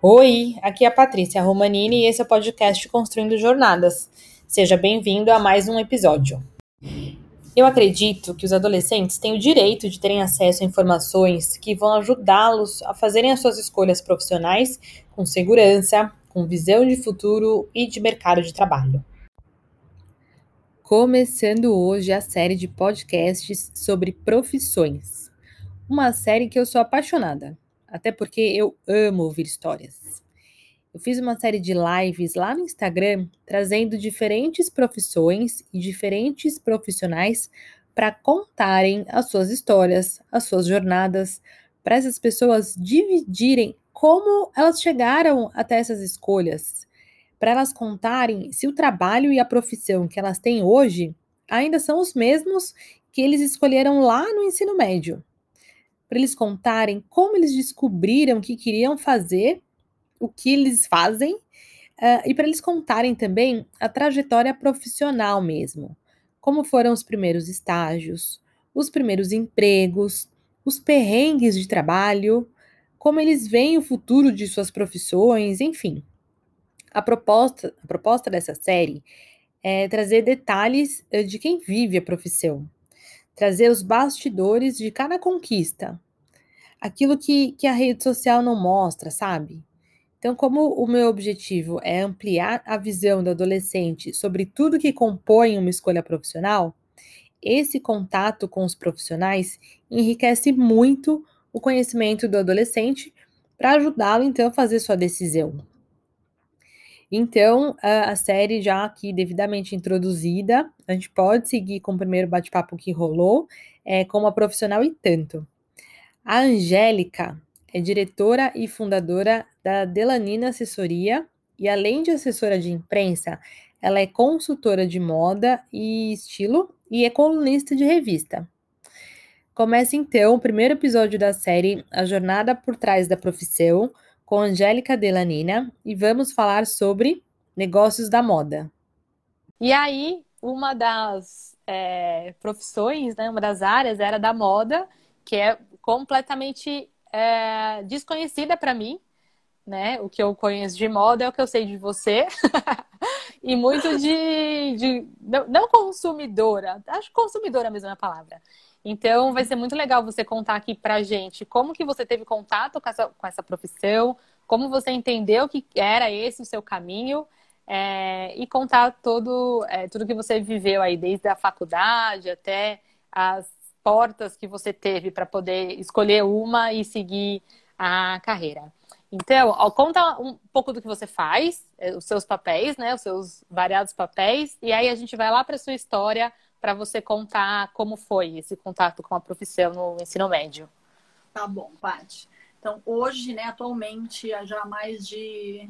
Oi, aqui é a Patrícia Romanini e esse é o podcast Construindo Jornadas. Seja bem-vindo a mais um episódio. Eu acredito que os adolescentes têm o direito de terem acesso a informações que vão ajudá-los a fazerem as suas escolhas profissionais com segurança, com visão de futuro e de mercado de trabalho. Começando hoje a série de podcasts sobre profissões. Uma série que eu sou apaixonada, até porque eu amo ouvir histórias. Eu fiz uma série de lives lá no Instagram trazendo diferentes profissões e diferentes profissionais para contarem as suas histórias, as suas jornadas, para essas pessoas dividirem como elas chegaram até essas escolhas, para elas contarem se o trabalho e a profissão que elas têm hoje ainda são os mesmos que eles escolheram lá no ensino médio. Para eles contarem como eles descobriram que queriam fazer, o que eles fazem, uh, e para eles contarem também a trajetória profissional mesmo. Como foram os primeiros estágios, os primeiros empregos, os perrengues de trabalho, como eles veem o futuro de suas profissões, enfim. A proposta, a proposta dessa série é trazer detalhes eh, de quem vive a profissão, trazer os bastidores de cada conquista, aquilo que, que a rede social não mostra, sabe? Então, como o meu objetivo é ampliar a visão do adolescente sobre tudo que compõe uma escolha profissional, esse contato com os profissionais enriquece muito o conhecimento do adolescente para ajudá-lo, então, a fazer sua decisão. Então, a, série já aqui devidamente introduzida, a gente pode seguir com o primeiro bate-papo que rolou, é, como a profissional e tanto. A Angélica é diretora e fundadora da Delanina Assessoria e, além de assessora de imprensa, ela é consultora de moda e estilo e é colunista de revista. Começa então o primeiro episódio da série A Jornada por Trás da Profissão, com Angélica Delanina e vamos falar sobre negócios da moda. E aí, uma das é, profissões, né, uma das áreas era da moda, que é completamente é, desconhecida para mim, né? O que eu conheço de moda é o que eu sei de você. e muito de, de não, não, consumidora, acho consumidora mesmo é a palavra. Então, vai ser muito legal você contar aqui pra gente como que você teve contato com essa, com essa profissão, como você entendeu que era esse o seu caminho é, e contar todo, é, tudo que você viveu aí, desde a faculdade até as portas que você teve para poder escolher uma e seguir a carreira. Então, ó, conta um pouco do que você faz, é, os seus papéis, né, os seus variados papéis, e aí a gente vai lá para sua história para você contar como foi esse contato com a profissão no ensino médio. Tá bom, Paty. Então, hoje, né, atualmente, há já mais de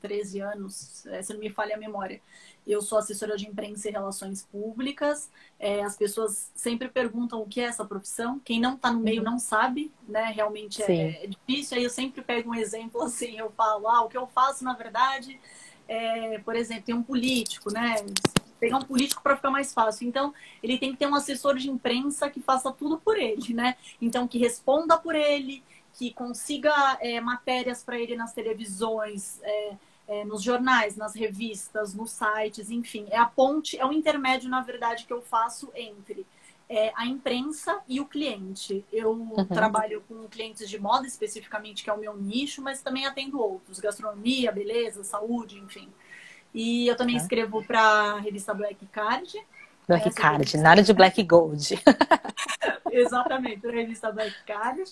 13 anos, é, se não me falha a memória, eu sou assessora de imprensa e relações públicas. É, as pessoas sempre perguntam o que é essa profissão. Quem não está no meio uhum. não sabe, né? Realmente é, é, difícil. Aí eu sempre pego um exemplo assim, eu falo, ah, o que eu faço, na verdade, é, por exemplo, tem um político, né? Pegar um político para ficar mais fácil. Então, ele tem que ter um assessor de imprensa que faça tudo por ele, né? Então, que responda por ele, que consiga é, matérias para ele nas televisões, é, é, nos jornais, nas revistas, nos sites, enfim. É a ponte, é o intermédio, na verdade, que eu faço entre a imprensa e o cliente. Eu uhum. trabalho com clientes de moda especificamente, que é o meu nicho, mas também atendo outros, gastronomia, beleza, saúde, enfim. E eu também escrevo para a revista Black Card. Black Card, nada de Black Gold. Exatamente, para a revista Black Card.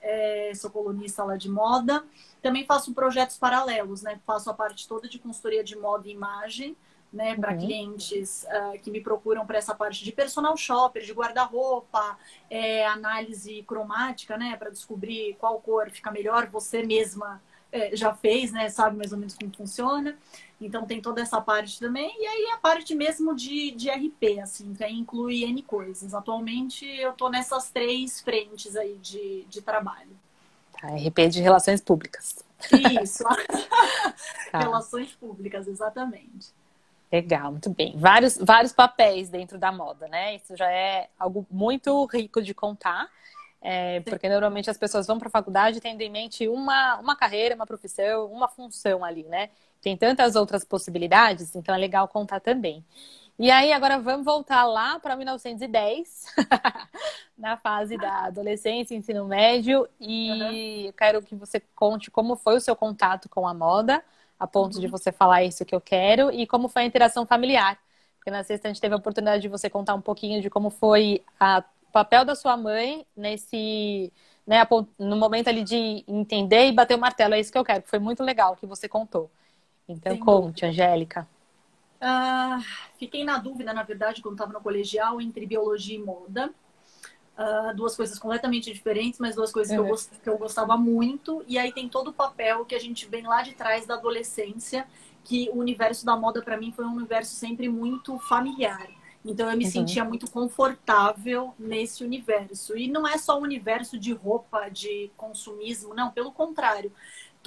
É, sou colunista lá de moda. Também faço projetos paralelos, né? Faço a parte toda de consultoria de moda e imagem, né? Para uhum. clientes uh, que me procuram para essa parte de personal shopper, de guarda-roupa, é, análise cromática, né? Para descobrir qual cor fica melhor. Você mesma é, já fez, né? Sabe mais ou menos como funciona. Então tem toda essa parte também. E aí a parte mesmo de, de RP, assim, que aí inclui N coisas. Atualmente eu tô nessas três frentes aí de, de trabalho. Tá, RP de relações públicas. Isso. tá. Relações públicas, exatamente. Legal, muito bem. Vários, vários papéis dentro da moda, né? Isso já é algo muito rico de contar. É, porque normalmente as pessoas vão para a faculdade tendo em mente uma, uma carreira, uma profissão, uma função ali, né? Tem tantas outras possibilidades, então é legal contar também. E aí, agora vamos voltar lá para 1910, na fase da adolescência, ensino médio, e uhum. eu quero que você conte como foi o seu contato com a moda, a ponto uhum. de você falar isso que eu quero, e como foi a interação familiar. Porque na sexta a gente teve a oportunidade de você contar um pouquinho de como foi a, papel da sua mãe nesse. Né, no momento ali de entender e bater o martelo, é isso que eu quero, que foi muito legal que você contou. Então, Sim. conte, Angélica. Uh, fiquei na dúvida, na verdade, quando estava no colegial, entre biologia e moda. Uh, duas coisas completamente diferentes, mas duas coisas uhum. que, eu gost... que eu gostava muito. E aí tem todo o papel que a gente vem lá de trás da adolescência, que o universo da moda para mim foi um universo sempre muito familiar. Então eu me uhum. sentia muito confortável nesse universo. E não é só o universo de roupa, de consumismo, não, pelo contrário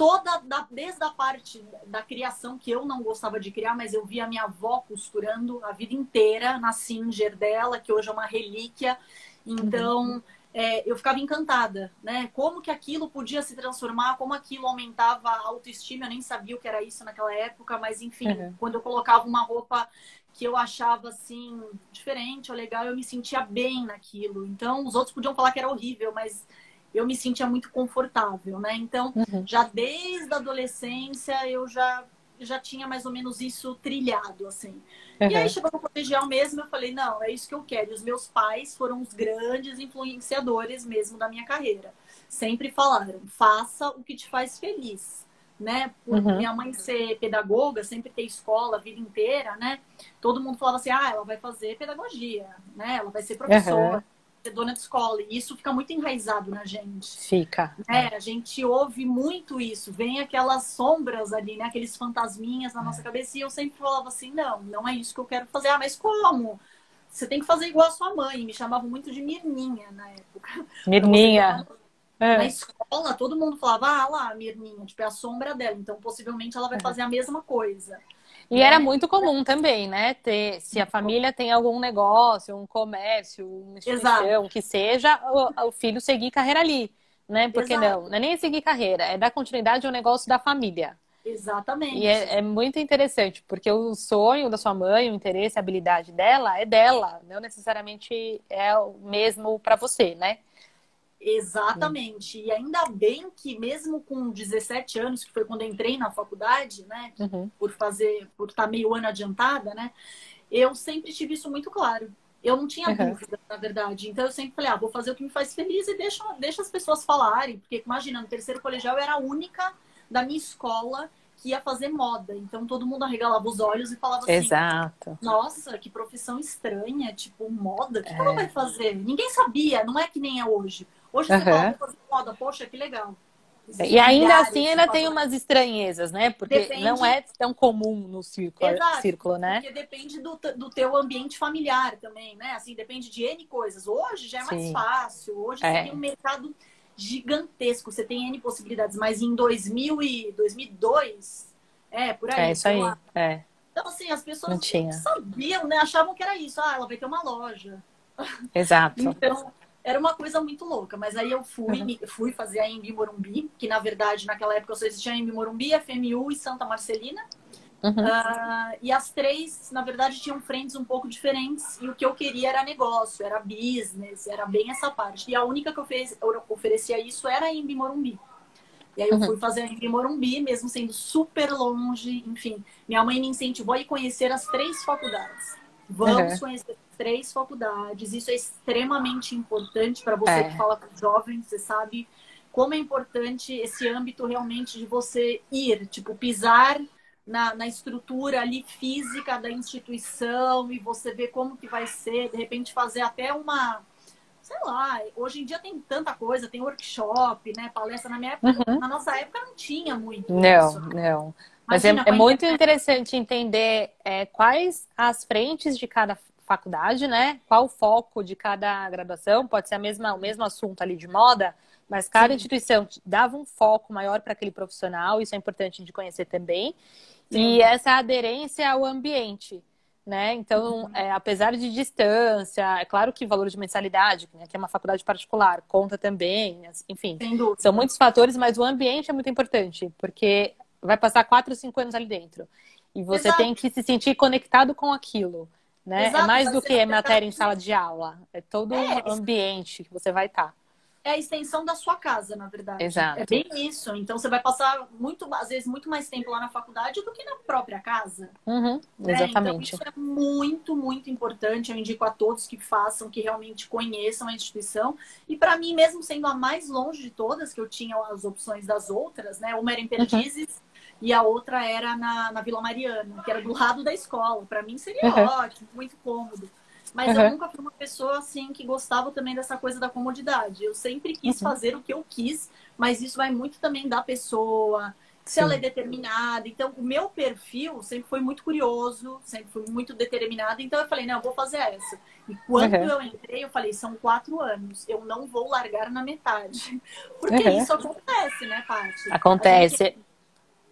toda, da, desde a parte da criação, que eu não gostava de criar, mas eu via minha avó costurando a vida inteira na Singer dela, que hoje é uma relíquia. Então, uhum. é, eu ficava encantada, né? Como que aquilo podia se transformar, como aquilo aumentava a autoestima. Eu nem sabia o que era isso naquela época, mas enfim, uhum. quando eu colocava uma roupa que eu achava assim diferente ou legal, eu me sentia bem naquilo. Então, os outros podiam falar que era horrível, mas eu me sentia muito confortável, né? Então, uhum. já desde a adolescência, eu já, já tinha mais ou menos isso trilhado, assim. Uhum. E aí, chegou no colegial mesmo, eu falei, não, é isso que eu quero. E os meus pais foram os grandes influenciadores mesmo da minha carreira. Sempre falaram, faça o que te faz feliz. Né? Por uhum. minha mãe ser pedagoga, sempre ter escola a vida inteira, né? Todo mundo falava assim, ah, ela vai fazer pedagogia, né? Ela vai ser professora ser dona de escola. E isso fica muito enraizado na gente. Fica. É, a gente ouve muito isso. Vem aquelas sombras ali, né? Aqueles fantasminhas na nossa cabeça. E eu sempre falava assim, não, não é isso que eu quero fazer. Ah, mas como? Você tem que fazer igual a sua mãe. Me chamavam muito de Mirninha na época. Mirninha. É. Na escola, todo mundo falava, ah lá, Mirninha, tipo, é a sombra dela. Então, possivelmente, ela vai é. fazer a mesma coisa. E né? era muito comum também, né? Ter, se a família tem algum negócio, um comércio, uma instituição, Exato. que seja, o, o, filho seguir carreira ali, né? Porque Exato. não, não é nem seguir carreira, é dar continuidade ao negócio da família. Exatamente. E é, é, muito interessante, porque o sonho da sua mãe, o interesse, a habilidade dela é dela, não necessariamente é o mesmo para você, né? Exatamente. Uhum. E ainda bem que mesmo com 17 anos, que foi quando entrei na faculdade, né, uhum. por fazer, por estar meio ano adiantada, né, eu sempre tive isso muito claro. Eu não tinha uhum. dúvida, na verdade. Então eu sempre falei, ah, vou fazer o que me faz feliz e deixa, deixa as pessoas falarem. Porque imagina, no terceiro colegial eu era a única da minha escola que ia fazer moda. Então todo mundo arregalava os olhos e falava assim: Exato. Nossa, que profissão estranha, tipo, moda, o que, é. que ela vai fazer? Ninguém sabia, não é que nem é hoje. Hoje uhum. você fala, fazer moda, poxa, que legal. e ainda assim ainda tem umas estranhezas, né? Porque depende... não é tão comum no círculo, Exato, círculo né? Porque depende do, do teu ambiente familiar também, né? Assim, depende de N coisas. Hoje já é mais Sim. fácil. Hoje é. você tem um mercado gigantesco. Você tem N possibilidades. Mas em 2000 e 2002, é, por aí. É isso aí, é. Então, assim, as pessoas não sabiam, né? Achavam que era isso. Ah, ela vai ter uma loja. Exato. então, era uma coisa muito louca. Mas aí eu fui, uhum. fui fazer a Embi Morumbi, que na verdade naquela época só existia a Embi Morumbi, FMU e Santa Marcelina. Uhum. Uh, e as três, na verdade, tinham frentes um pouco diferentes. E o que eu queria era negócio, era business, era bem essa parte. E a única que eu, fez, eu oferecia isso era a Embi Morumbi. E aí eu uhum. fui fazer a Embi Morumbi, mesmo sendo super longe. Enfim, minha mãe me incentivou a ir conhecer as três faculdades. Vamos uhum. conhecer três faculdades. Isso é extremamente importante para você é. que fala com jovens, você sabe como é importante esse âmbito realmente de você ir, tipo, pisar na, na estrutura ali física da instituição e você ver como que vai ser, de repente fazer até uma, sei lá, hoje em dia tem tanta coisa, tem workshop, né, palestra na minha época, uhum. na nossa época não tinha muito Não, isso. não. Mas Imagina, é, é muito interessante entender é, quais as frentes de cada faculdade, né? Qual o foco de cada graduação? Pode ser a mesma, o mesmo assunto ali de moda, mas cada Sim. instituição dava um foco maior para aquele profissional, isso é importante de conhecer também. Sim. E essa aderência ao ambiente, né? Então, uhum. é, apesar de distância, é claro que valor de mensalidade, né, que é uma faculdade particular, conta também, enfim. São muitos fatores, mas o ambiente é muito importante, porque vai passar quatro, cinco anos ali dentro. E você Exato. tem que se sentir conectado com aquilo. Né? Exato, é mais do que matéria em sala de aula. É todo é, o ambiente que você vai estar. Tá é a extensão da sua casa, na verdade. Exato. É bem isso. Então você vai passar muito, às vezes, muito mais tempo lá na faculdade do que na própria casa. Uhum, né? exatamente. Então, isso é muito, muito importante. Eu indico a todos que façam, que realmente conheçam a instituição. E para mim, mesmo sendo a mais longe de todas, que eu tinha as opções das outras, né? Uma era em Perdizes. Uhum. E a outra era na, na Vila Mariana, que era do lado da escola. Para mim seria uhum. ótimo, muito cômodo. Mas uhum. eu nunca fui uma pessoa assim que gostava também dessa coisa da comodidade. Eu sempre quis uhum. fazer o que eu quis, mas isso vai muito também da pessoa, se Sim. ela é determinada. Então, o meu perfil sempre foi muito curioso, sempre foi muito determinado. Então, eu falei, não, eu vou fazer essa. E quando uhum. eu entrei, eu falei, são quatro anos, eu não vou largar na metade. Porque uhum. isso acontece, né, Paty? Acontece. Gente...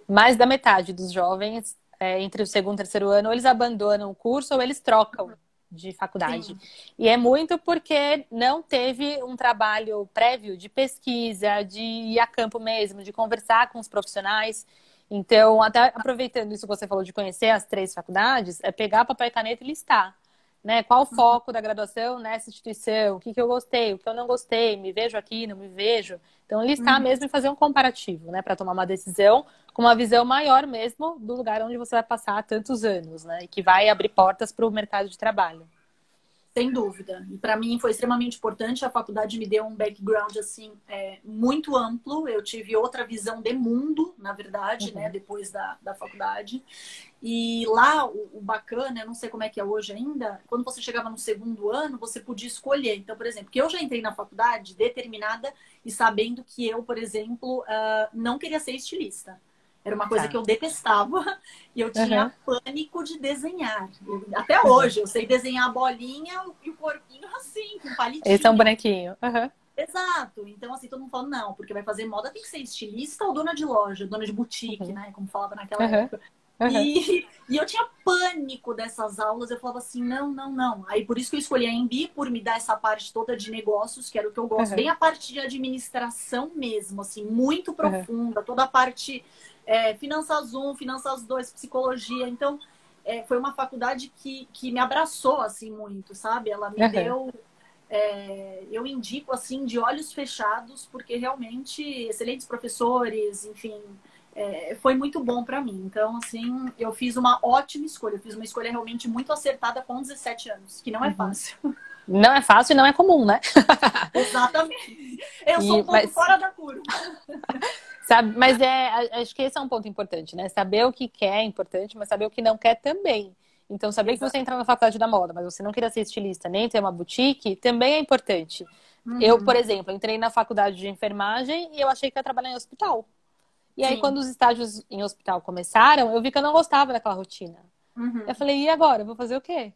Mais da metade dos jovens, é, entre o segundo e o terceiro ano, ou eles abandonam o curso ou eles trocam de faculdade. Sim. E é muito porque não teve um trabalho prévio de pesquisa, de ir a campo mesmo, de conversar com os profissionais. Então, até aproveitando isso que você falou de conhecer as três faculdades, é pegar papel e caneta e listar. Né? Qual o uhum. foco da graduação nessa instituição? O que, que eu gostei, o que eu não gostei, me vejo aqui, não me vejo. Então, listar uhum. mesmo e fazer um comparativo, né? Para tomar uma decisão com uma visão maior mesmo do lugar onde você vai passar tantos anos, né? E que vai abrir portas para o mercado de trabalho. Sem dúvida. E para mim foi extremamente importante. A faculdade me deu um background assim é, muito amplo. Eu tive outra visão de mundo, na verdade, né, uhum. né? Depois da, da faculdade. E lá o, o, bacana, eu não sei como é que é hoje ainda. Quando você chegava no segundo ano, você podia escolher. Então, por exemplo, que eu já entrei na faculdade determinada e sabendo que eu, por exemplo, uh, não queria ser estilista. Era uma coisa tá. que eu detestava e eu tinha uhum. pânico de desenhar. Eu, até hoje, eu sei desenhar a bolinha e o corpinho assim, com palitinho. Esse é um bonequinho. Uhum. Exato. Então, assim, todo mundo falando, não, porque vai fazer moda tem que ser estilista ou dona de loja, dona de boutique, uhum. né? Como falava naquela época. E, e, eu tinha pânico dessas aulas. Eu falava assim, não, não, não. Aí por isso que eu escolhi a MB, por me dar essa parte toda de negócios, que era o que eu gosto. Bem a parte de administração mesmo, assim, muito profunda. Toda a parte é, Finanças 1, Finanças 2, Psicologia. Então, é, foi uma faculdade que, que me abraçou, assim, muito, sabe? Ela me uhum. deu... É, eu indico, assim, de olhos fechados, porque realmente excelentes professores, enfim... É, foi muito bom para mim. Então, assim, eu fiz uma ótima escolha. Eu fiz uma escolha realmente muito acertada com 17 anos, que não é uhum. fácil. Não é fácil e não é comum, né? Exatamente. Eu sou um pouco mas... fora da curva. Sabe, mas é, acho que esse é um ponto importante, né? Saber o que quer é importante, mas saber o que não quer também. Então, saber Exato. que você entra na faculdade da moda, mas você não queria ser estilista, nem ter uma boutique, também é importante. Uhum. Eu, por exemplo, entrei na faculdade de enfermagem e eu achei que ia trabalhar em hospital. E Sim. aí, quando os estágios em hospital começaram, eu vi que eu não gostava daquela rotina. Uhum. Eu falei, e agora? Eu vou fazer o quê?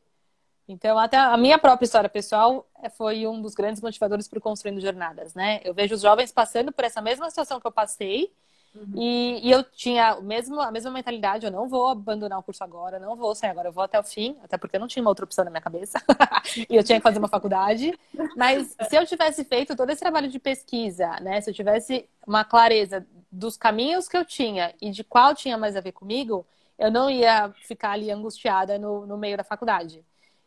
Então, até a minha própria história pessoal é, foi um dos grandes motivadores para Construindo Jornadas, né? Eu vejo os jovens passando por essa mesma situação que eu passei uhum. e, e, eu tinha o mesmo, a mesma mentalidade, eu não vou abandonar o curso agora, não vou sair agora, eu vou até o fim, até porque eu não tinha uma outra opção na minha cabeça e eu tinha que fazer uma faculdade. Mas se eu tivesse feito todo esse trabalho de pesquisa, né? Se eu tivesse uma clareza dos caminhos que eu tinha e de qual tinha mais a ver comigo, eu não ia ficar ali angustiada no, no meio da faculdade.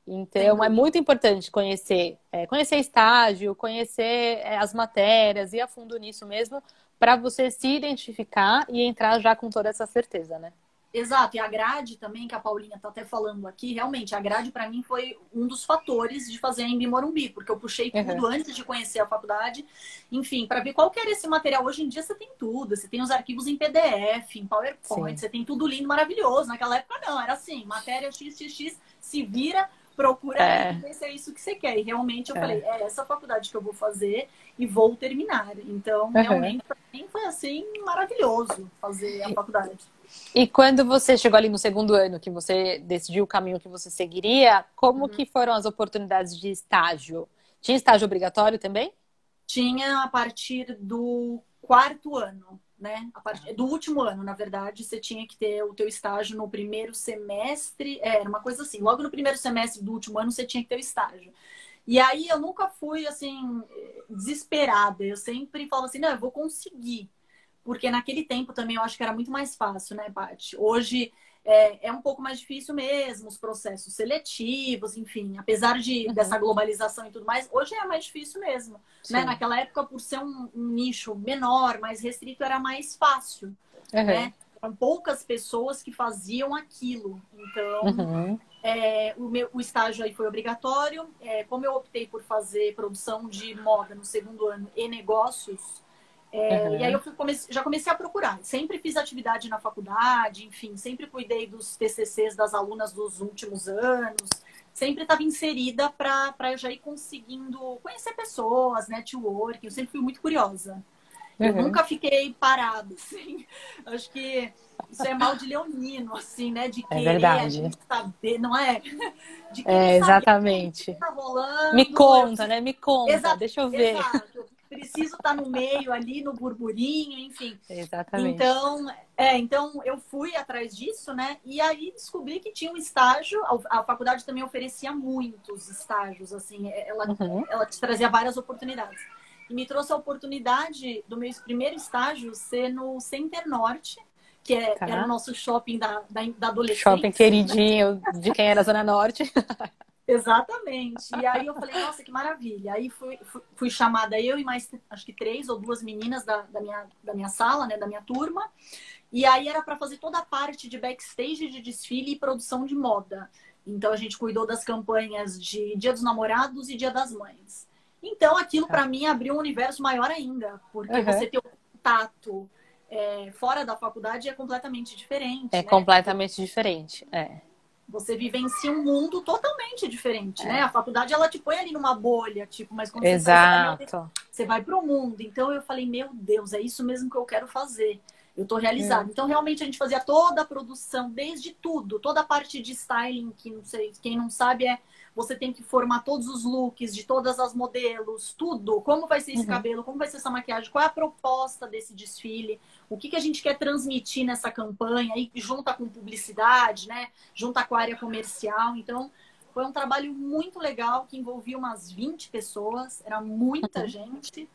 Então, é muito importante conhecer, é, conhecer estágio, conhecer é, as matérias, ir a fundo nisso mesmo, para você se identificar e entrar já com toda essa certeza, né? Exato, e a grade também, que a Paulinha tá até falando aqui, realmente, a grade para mim foi um dos fatores de fazer Embi Morumbi, porque eu puxei tudo uhum. antes de conhecer a faculdade, enfim, para ver qual que era esse material. Hoje em dia você tem tudo, você tem os arquivos em PDF, em PowerPoint, Sim. você tem tudo lindo, maravilhoso. Naquela época não, era assim, matéria XXX, se vira, procura é. ver se é isso que você quer. E realmente eu é. falei, é essa faculdade que eu vou fazer e vou terminar. Então, uhum. realmente, para mim foi assim maravilhoso fazer a faculdade. E quando você chegou ali no segundo ano, que você decidiu o caminho que você seguiria, como uhum. que foram as oportunidades de estágio? Tinha estágio obrigatório também? Tinha a partir do quarto ano. Né? A part... Do último ano, na verdade, você tinha que ter o teu estágio no primeiro semestre. É, era uma coisa assim. Logo no primeiro semestre do último ano, você tinha que ter o estágio. E aí eu nunca fui assim desesperada. Eu sempre falava assim, não, eu vou conseguir. Porque naquele tempo também eu acho que era muito mais fácil, né, Paty? Hoje é, é, um pouco mais difícil mesmo, os processos seletivos, enfim, apesar de, uhum. dessa globalização e tudo mais, hoje é mais difícil mesmo. Né? Naquela época, por ser um, um, nicho menor, mais restrito, era mais fácil. Uhum. Né? Eram poucas pessoas que faziam aquilo. Então, uhum. é, o, meu, o estágio aí foi obrigatório. É, como eu optei por fazer produção de moda no segundo ano e negócios, é, uhum. E aí eu comecei, já comecei a procurar. Sempre fiz atividade na faculdade, enfim, sempre cuidei dos TCCs das alunas dos últimos anos. Sempre estava inserida para eu já ir conseguindo conhecer pessoas, network. Eu sempre fui muito curiosa. Eu uhum. nunca fiquei parada, assim. Acho que isso é mal de leonino, assim, né? De é querer é verdade. saber, não é? De é, exatamente. Tá rolando, Me conta, né? Me conta, Exato, deixa eu ver. Exato preciso estar no meio ali, no burburinho, enfim. Exatamente. Então, é, então eu fui atrás disso, né? E aí descobri que tinha um estágio, a, a faculdade também oferecia muitos estágios, assim, é, ela, uhum. ela te trazia várias oportunidades. E me trouxe a oportunidade do meu primeiro estágio ser no Center Norte, que é, tá. era o nosso shopping da, da, da adolescência. Shopping queridinho de quem era Zona Norte. Exatamente. E aí eu falei, nossa, que maravilha. Aí fui, fui, fui, chamada eu e mais, acho que três ou duas meninas da, da, minha, da minha sala, né, da minha turma. E aí era para fazer toda a parte de backstage de desfile e produção de moda. Então a gente cuidou das campanhas de Dia dos Namorados e Dia das Mães. Então aquilo para tá. mim abriu um universo maior ainda, porque uhum. você ter o contato é, fora da faculdade é completamente diferente. É né? completamente diferente, é você vivencia um mundo totalmente diferente, né? é. né? A faculdade ela te põe ali numa bolha, tipo, mas quando Exato. você você vai para o mundo. Então eu falei, meu Deus, é isso mesmo que eu quero fazer. Eu estou realizada. É. Então realmente a gente fazia toda a produção, desde tudo, toda a parte de styling, que não sei, quem não sabe é você tem que formar todos os looks de todas as modelos, tudo. Como vai ser esse uhum. cabelo, como vai ser essa maquiagem, qual é a proposta desse desfile, o que, que a gente quer transmitir nessa campanha, e junta com publicidade, né? Junta com a área comercial. Então, foi um trabalho muito legal que envolvia umas 20 pessoas, era muita uhum. gente.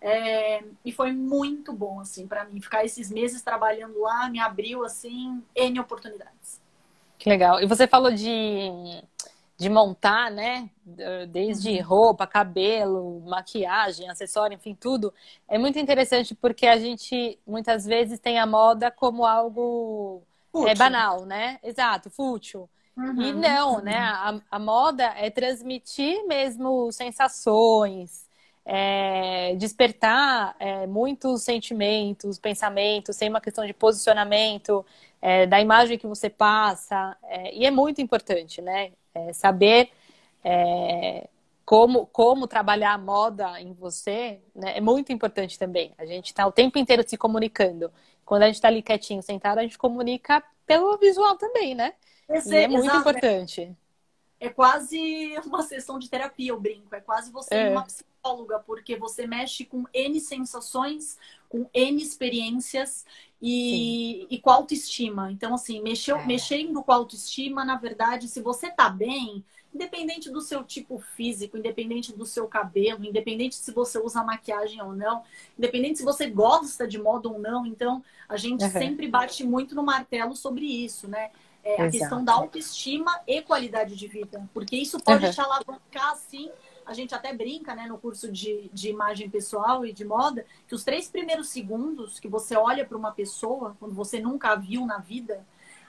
É, e foi muito bom, assim, para mim. Ficar esses meses trabalhando lá me abriu, assim, N oportunidades. Que legal. E você falou de de montar, né? Desde uhum. roupa, cabelo, maquiagem, acessório, enfim, tudo. É muito interessante porque a gente muitas vezes tem a moda como algo é, banal, né? Exato, fútil. Uhum. E não, né? A, a, moda é transmitir mesmo sensações, é, despertar é, muitos sentimentos, pensamentos, sem uma questão de posicionamento, é, da imagem que você passa. É, e é muito importante, né? É, saber é, como, como trabalhar a moda em você né, é muito importante também. A gente está o tempo inteiro se comunicando. Quando a gente está ali quietinho, sentado, a gente comunica pelo visual também, né? Esse, é muito exato, importante. É, é, quase uma sessão de terapia, eu brinco. É quase você é. uma psicóloga, porque você mexe com N sensações, com N experiências e, e com autoestima. Então, assim, mexeu, é. mexendo com autoestima, na verdade, se você tá bem, independente do seu tipo físico, independente do seu cabelo, independente se você usa maquiagem ou não, independente se você gosta de moda ou não, então a gente uhum. sempre bate muito no martelo sobre isso, né? É, a questão da autoestima e qualidade de vida, porque isso pode uhum. te alavancar assim a gente até brinca, né, no curso de, de imagem pessoal e de moda, que os três primeiros segundos que você olha para uma pessoa, quando você nunca a viu na vida,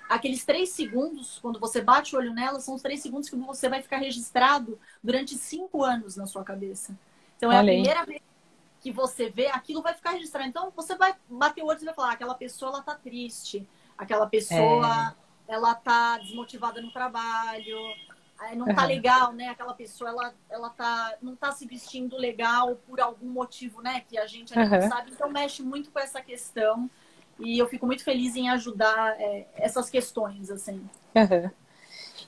aqueles três segundos, quando você bate o olho nela, são os três segundos que você vai ficar registrado durante cinco anos na sua cabeça. Então é a primeira vez que você vê, aquilo vai ficar registrado. Então você vai bater o olho e vai falar, aquela pessoa ela tá triste, aquela pessoa é. ela tá desmotivada no trabalho, não tá legal, né? Aquela pessoa, ela, ela tá, não tá se vestindo legal por algum motivo, né? Que a gente ainda uhum. não sabe. Então, mexe muito com essa questão. E eu fico muito feliz em ajudar é, essas questões, assim. Uhum.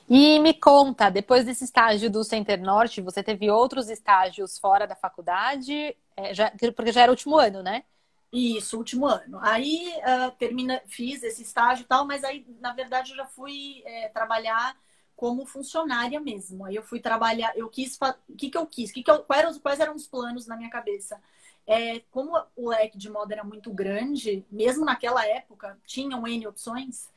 E me conta, depois desse estágio do Center Norte, você teve outros estágios fora da faculdade? É, já, porque já era o último ano, né? Isso, último ano. Aí uh, termina, fiz esse estágio e tal, mas aí, na verdade, eu já fui é, trabalhar como funcionária mesmo. Aí eu fui trabalhar, eu quis, o que, que eu quis? Que que eu, quais, eram, quais eram os planos na minha cabeça? É, como o leque de moda era muito grande, mesmo naquela época, tinham N opções,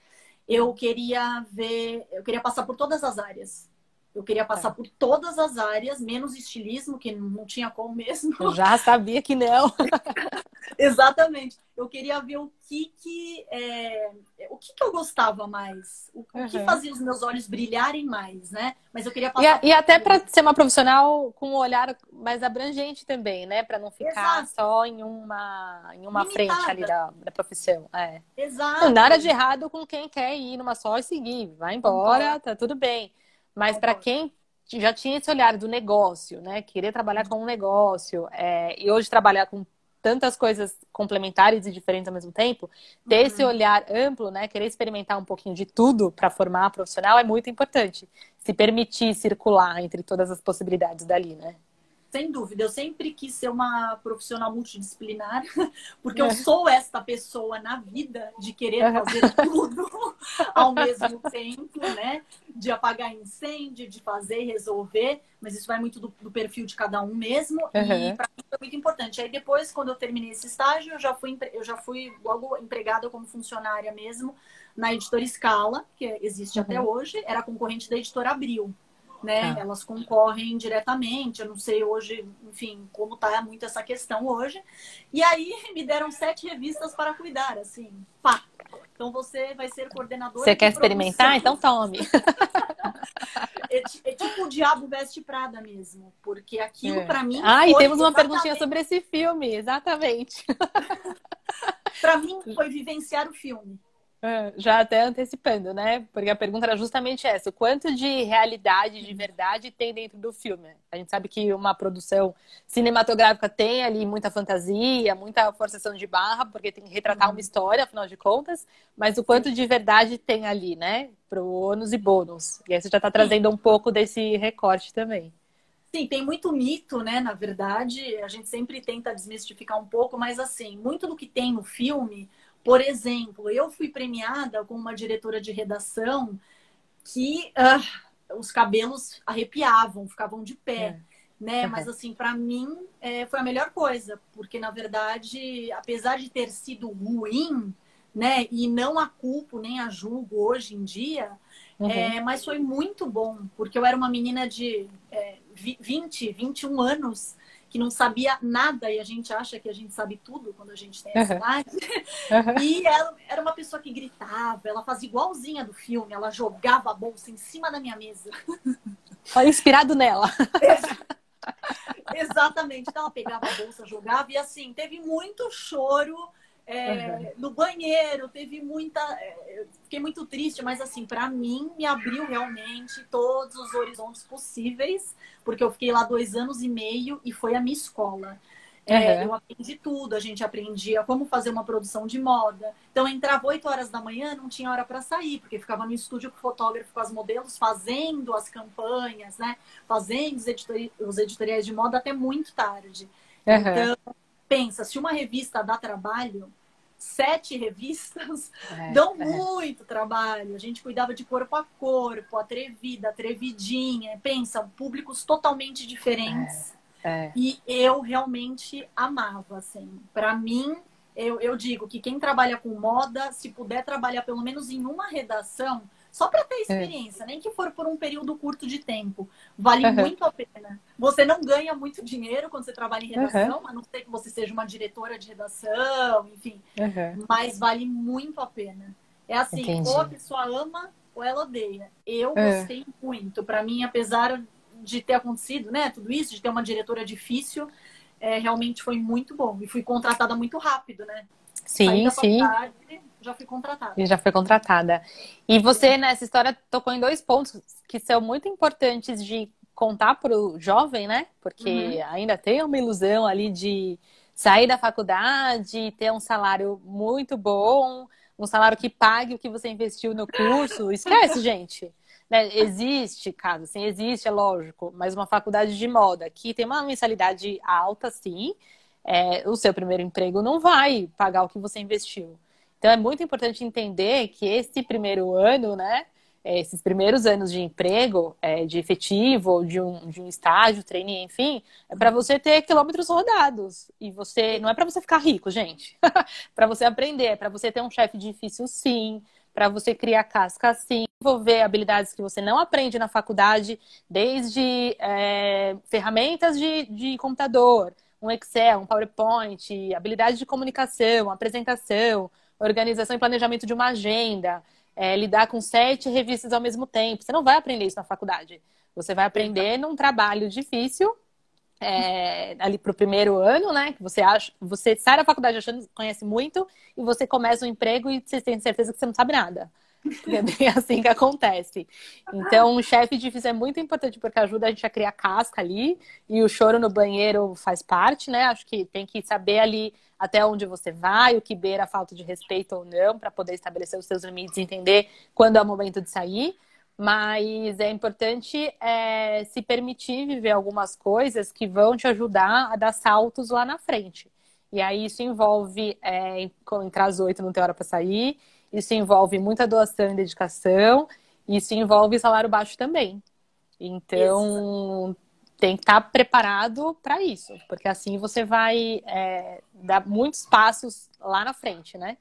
eu queria ver, eu queria passar por todas as áreas. Eu queria passar é. por todas as áreas, menos estilismo, que não tinha como mesmo. Eu já sabia que não. Exatamente. Eu queria ver o que que, é, o que, que eu gostava mais, o, uhum. que fazia os meus olhos brilharem mais, né? Mas eu queria passar. E, e até para ser uma profissional com um olhar mais abrangente também, né? Para não ficar Exato. só em uma, em uma frente ali da, da profissão. É. Exato. Não, nada de errado com quem quer ir numa só e seguir. Vai embora, tá tudo bem. Mas para quem já tinha esse olhar do negócio, né? Querer trabalhar com um negócio é, e hoje trabalhar com tantas coisas complementares e diferentes ao mesmo tempo, ter uhum. esse olhar amplo, né? Querer experimentar um pouquinho de tudo para formar profissional é muito importante. Se permitir circular entre todas as possibilidades dali, né? Sem dúvida, eu sempre quis ser uma profissional multidisciplinar, porque é. eu sou esta pessoa na vida de querer fazer tudo ao mesmo tempo, né? De apagar incêndio, de fazer, resolver, mas isso vai muito do, do perfil de cada um mesmo, uhum. e para mim foi muito importante. Aí depois, quando eu terminei esse estágio, eu já fui, eu já fui logo empregada como funcionária mesmo na editora Scala, que existe uhum. até hoje, era concorrente da editora Abril né? Ah. Elas concorrem diretamente. Eu não sei hoje, enfim, como tá muito essa questão hoje. E aí me deram sete revistas para cuidar, assim, pá. Então você vai ser coordenadora. Você quer experimentar? Então tome. é, é, tipo o Diabo Veste Prada mesmo, porque aquilo é. para mim. Ah, e temos uma perguntinha sobre esse filme, exatamente. para mim foi vivenciar o filme. Já até antecipando, né? Porque a pergunta era justamente essa: o quanto de realidade, de verdade tem dentro do filme? A gente sabe que uma produção cinematográfica tem ali muita fantasia, muita forçação de barra, porque tem que retratar uhum. uma história, afinal de contas, mas o quanto de verdade tem ali, né? Para o ônus e bônus. E aí você já está trazendo um pouco desse recorte também. Sim, tem muito mito, né? Na verdade, a gente sempre tenta desmistificar um pouco, mas assim, muito do que tem no filme por exemplo, eu fui premiada com uma diretora de redação que uh, os cabelos arrepiavam, ficavam de pé. É. Né? Uhum. Mas assim, para mim é, foi a melhor coisa, porque na verdade, apesar de ter sido ruim, né? E não a culpo nem a julgo hoje em dia, uhum. é, mas foi muito bom, porque eu era uma menina de é, 20, 21 anos que não sabia nada e a gente acha que a gente sabe tudo quando a gente tem essa idade. Uhum. E ela era uma pessoa que gritava, ela fazia igualzinha do filme, ela jogava a bolsa em cima da minha mesa. Inspirado nela. Exatamente. Então ela pegava a bolsa, jogava e assim, teve muito choro é, uhum. No banheiro, teve muita. É, fiquei muito triste, mas assim, para mim, me abriu realmente todos os horizontes possíveis, porque eu fiquei lá dois anos e meio e foi a minha escola. É, uhum. Eu aprendi tudo, a gente aprendia como fazer uma produção de moda. Então, eu entrava 8 horas da manhã, não tinha hora para sair, porque ficava no estúdio com o fotógrafo, com as modelos, fazendo as campanhas, né? Fazendo os, editori os editoriais de moda até muito tarde. Uhum. Então, pensa, se uma revista dá trabalho, sete revistas é, dão é. muito trabalho. A gente cuidava de corpo a corpo, atrevida, atrevidinha. Pensa, públicos totalmente diferentes. É, é. e eu realmente amava, assim. Para mim, eu, eu digo que quem trabalha com moda, se puder trabalhar pelo menos em uma redação, só para ter é. experiência, é. nem que for por um período curto de tempo. Vale uhum. muito a pena. Você não ganha muito dinheiro quando você trabalha em redação, uhum. a não ser que você seja uma diretora de redação, enfim. Uhum. Mas vale muito a pena. É assim, Entendi. ou a pessoa ama ou ela odeia. Eu é. gostei muito. Para mim, apesar de ter acontecido, né, tudo isso, de ter uma diretora difícil, é, realmente foi muito bom. E fui contratada muito rápido, né? Sim, sim já fui contratada. E já foi contratada. E você, nessa história, tocou em dois pontos que são muito importantes de contar para o jovem, né? Porque uhum. ainda tem uma ilusão ali de sair da faculdade, ter um salário muito bom, um salário que pague o que você investiu no curso. Esquece, gente. Né? Existe, caso assim, existe, é lógico, mas uma faculdade de moda que tem uma mensalidade alta, sim, é, o seu primeiro emprego não vai pagar o que você investiu. Então é muito importante entender que esse primeiro ano, né, é, esses primeiros anos de emprego, é, de efetivo, de um, de um estágio, trainee, enfim, é para você ter quilômetros rodados. E você não é para você ficar rico, gente. para você aprender, é para você ter um chefe difícil, sim. Para você criar casca, sim. Envolver habilidades que você não aprende na faculdade, desde é, ferramentas de, de computador, um Excel, um PowerPoint, habilidade de comunicação, apresentação, organização e planejamento de uma agenda é, lidar com sete revistas ao mesmo tempo. Você não vai aprender isso na faculdade. Você vai aprender num trabalho difícil, é, ali para o primeiro ano, né? Que você acha, você sai da faculdade achando que conhece muito e você começa um emprego e você tem certeza que você não sabe nada. É bem assim que acontece. Então, um chefe difícil é muito importante porque ajuda a gente a criar casca ali e o choro no banheiro faz parte, né? Acho que tem que saber ali até onde você vai, o que beira a falta de respeito ou não, para poder estabelecer os seus limites e entender quando é o momento de sair. Mas é importante é, se permitir viver algumas coisas que vão te ajudar a dar saltos lá na frente. E aí isso envolve é, entrar às oito, não ter hora para sair, isso envolve muita doação e dedicação, isso envolve salário baixo também. Então, isso tem que estar preparado para isso, porque assim você vai é, dar muitos passos lá na frente, né?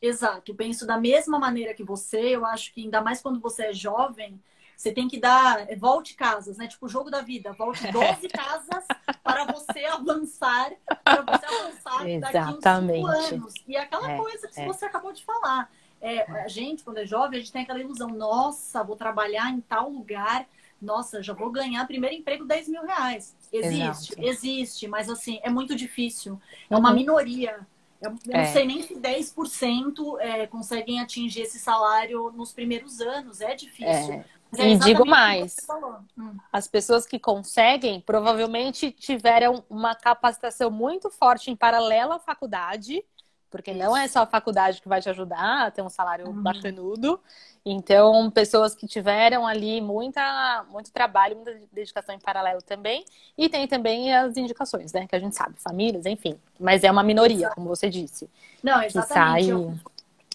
Exato, penso da mesma maneira que você. Eu acho que ainda mais quando você é jovem, você tem que dar volte casas, né? Tipo o jogo da vida, volte 12 casas para você avançar, para você avançar Exatamente. daqui uns 5 anos. E é aquela é, coisa que é. você acabou de falar. É, a gente, quando é jovem, a gente tem aquela ilusão, nossa, vou trabalhar em tal lugar nossa, já vou ganhar primeiro emprego 10 mil reais. Existe, Exato. existe, mas assim, é muito difícil. É uma uhum. minoria. Eu, eu é. não sei nem se 10% é, conseguem atingir esse salário nos primeiros anos. É difícil. É. É e digo mais, hum. as pessoas que conseguem provavelmente tiveram uma capacitação muito forte em paralelo à faculdade porque Isso. não é só a faculdade que vai te ajudar a ter um salário uhum. bacanudo. Então, pessoas que tiveram ali muita, muito trabalho, muita dedicação em paralelo também. E tem também as indicações, né? Que a gente sabe, famílias, enfim. Mas é uma minoria, Exato. como você disse. Não, exatamente. Que sai...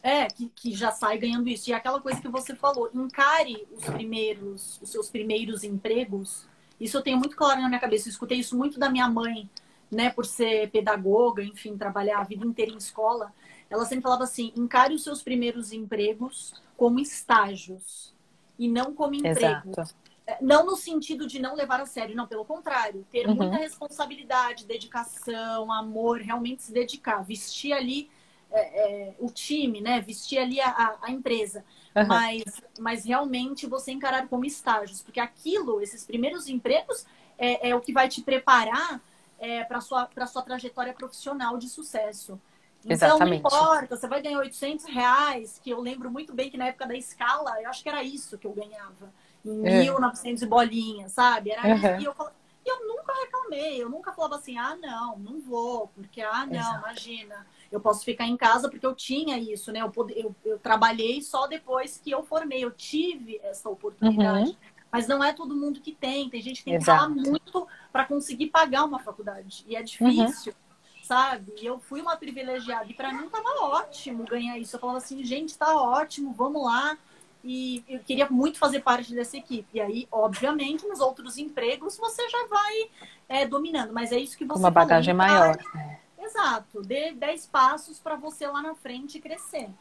É, que, que já sai ganhando isso. E aquela coisa que você falou, encare os primeiros, os seus primeiros empregos. Isso eu tenho muito claro na minha cabeça. Eu escutei isso muito da minha mãe né, por ser pedagoga, enfim, trabalhar a vida inteira em escola, ela sempre falava assim: encare os seus primeiros empregos como estágios e não como emprego. Exato. É, não no sentido de não levar a sério, não, pelo contrário, ter uhum. muita responsabilidade, dedicação, amor, realmente se dedicar, vestir ali é, é, o time, né? Vestir ali a, a empresa. Uhum. Mas, mas realmente você encarar como estágios, porque aquilo, esses primeiros empregos, é, é o que vai te preparar é, para sua para sua trajetória profissional de sucesso. Então, Exatamente. não importa, você vai ganhar 800 reais, que eu lembro muito bem que na época da escala, eu acho que era isso que eu ganhava. Em é. 1.900 bolinhas, sabe? Era uhum. isso. E eu, e eu nunca reclamei, eu nunca falava assim, ah, não, não vou, porque, ah, não, Exato. imagina, eu posso ficar em casa porque eu tinha isso, né? Eu, eu, eu trabalhei só depois que eu formei, eu tive essa oportunidade. Uhum. Mas não é todo mundo que tem. Tem gente que tem Exato. que falar muito para conseguir pagar uma faculdade. E é difícil, uhum. sabe? E eu fui uma privilegiada. E para mim tava ótimo ganhar isso. Eu falava assim, gente, tá ótimo, vamos lá. E eu queria muito fazer parte dessa equipe. E aí, obviamente, nos outros empregos você já vai é, dominando. Mas é isso que você Uma bagagem falou, maior. Né? Exato. Dê 10 passos para você lá na frente crescer.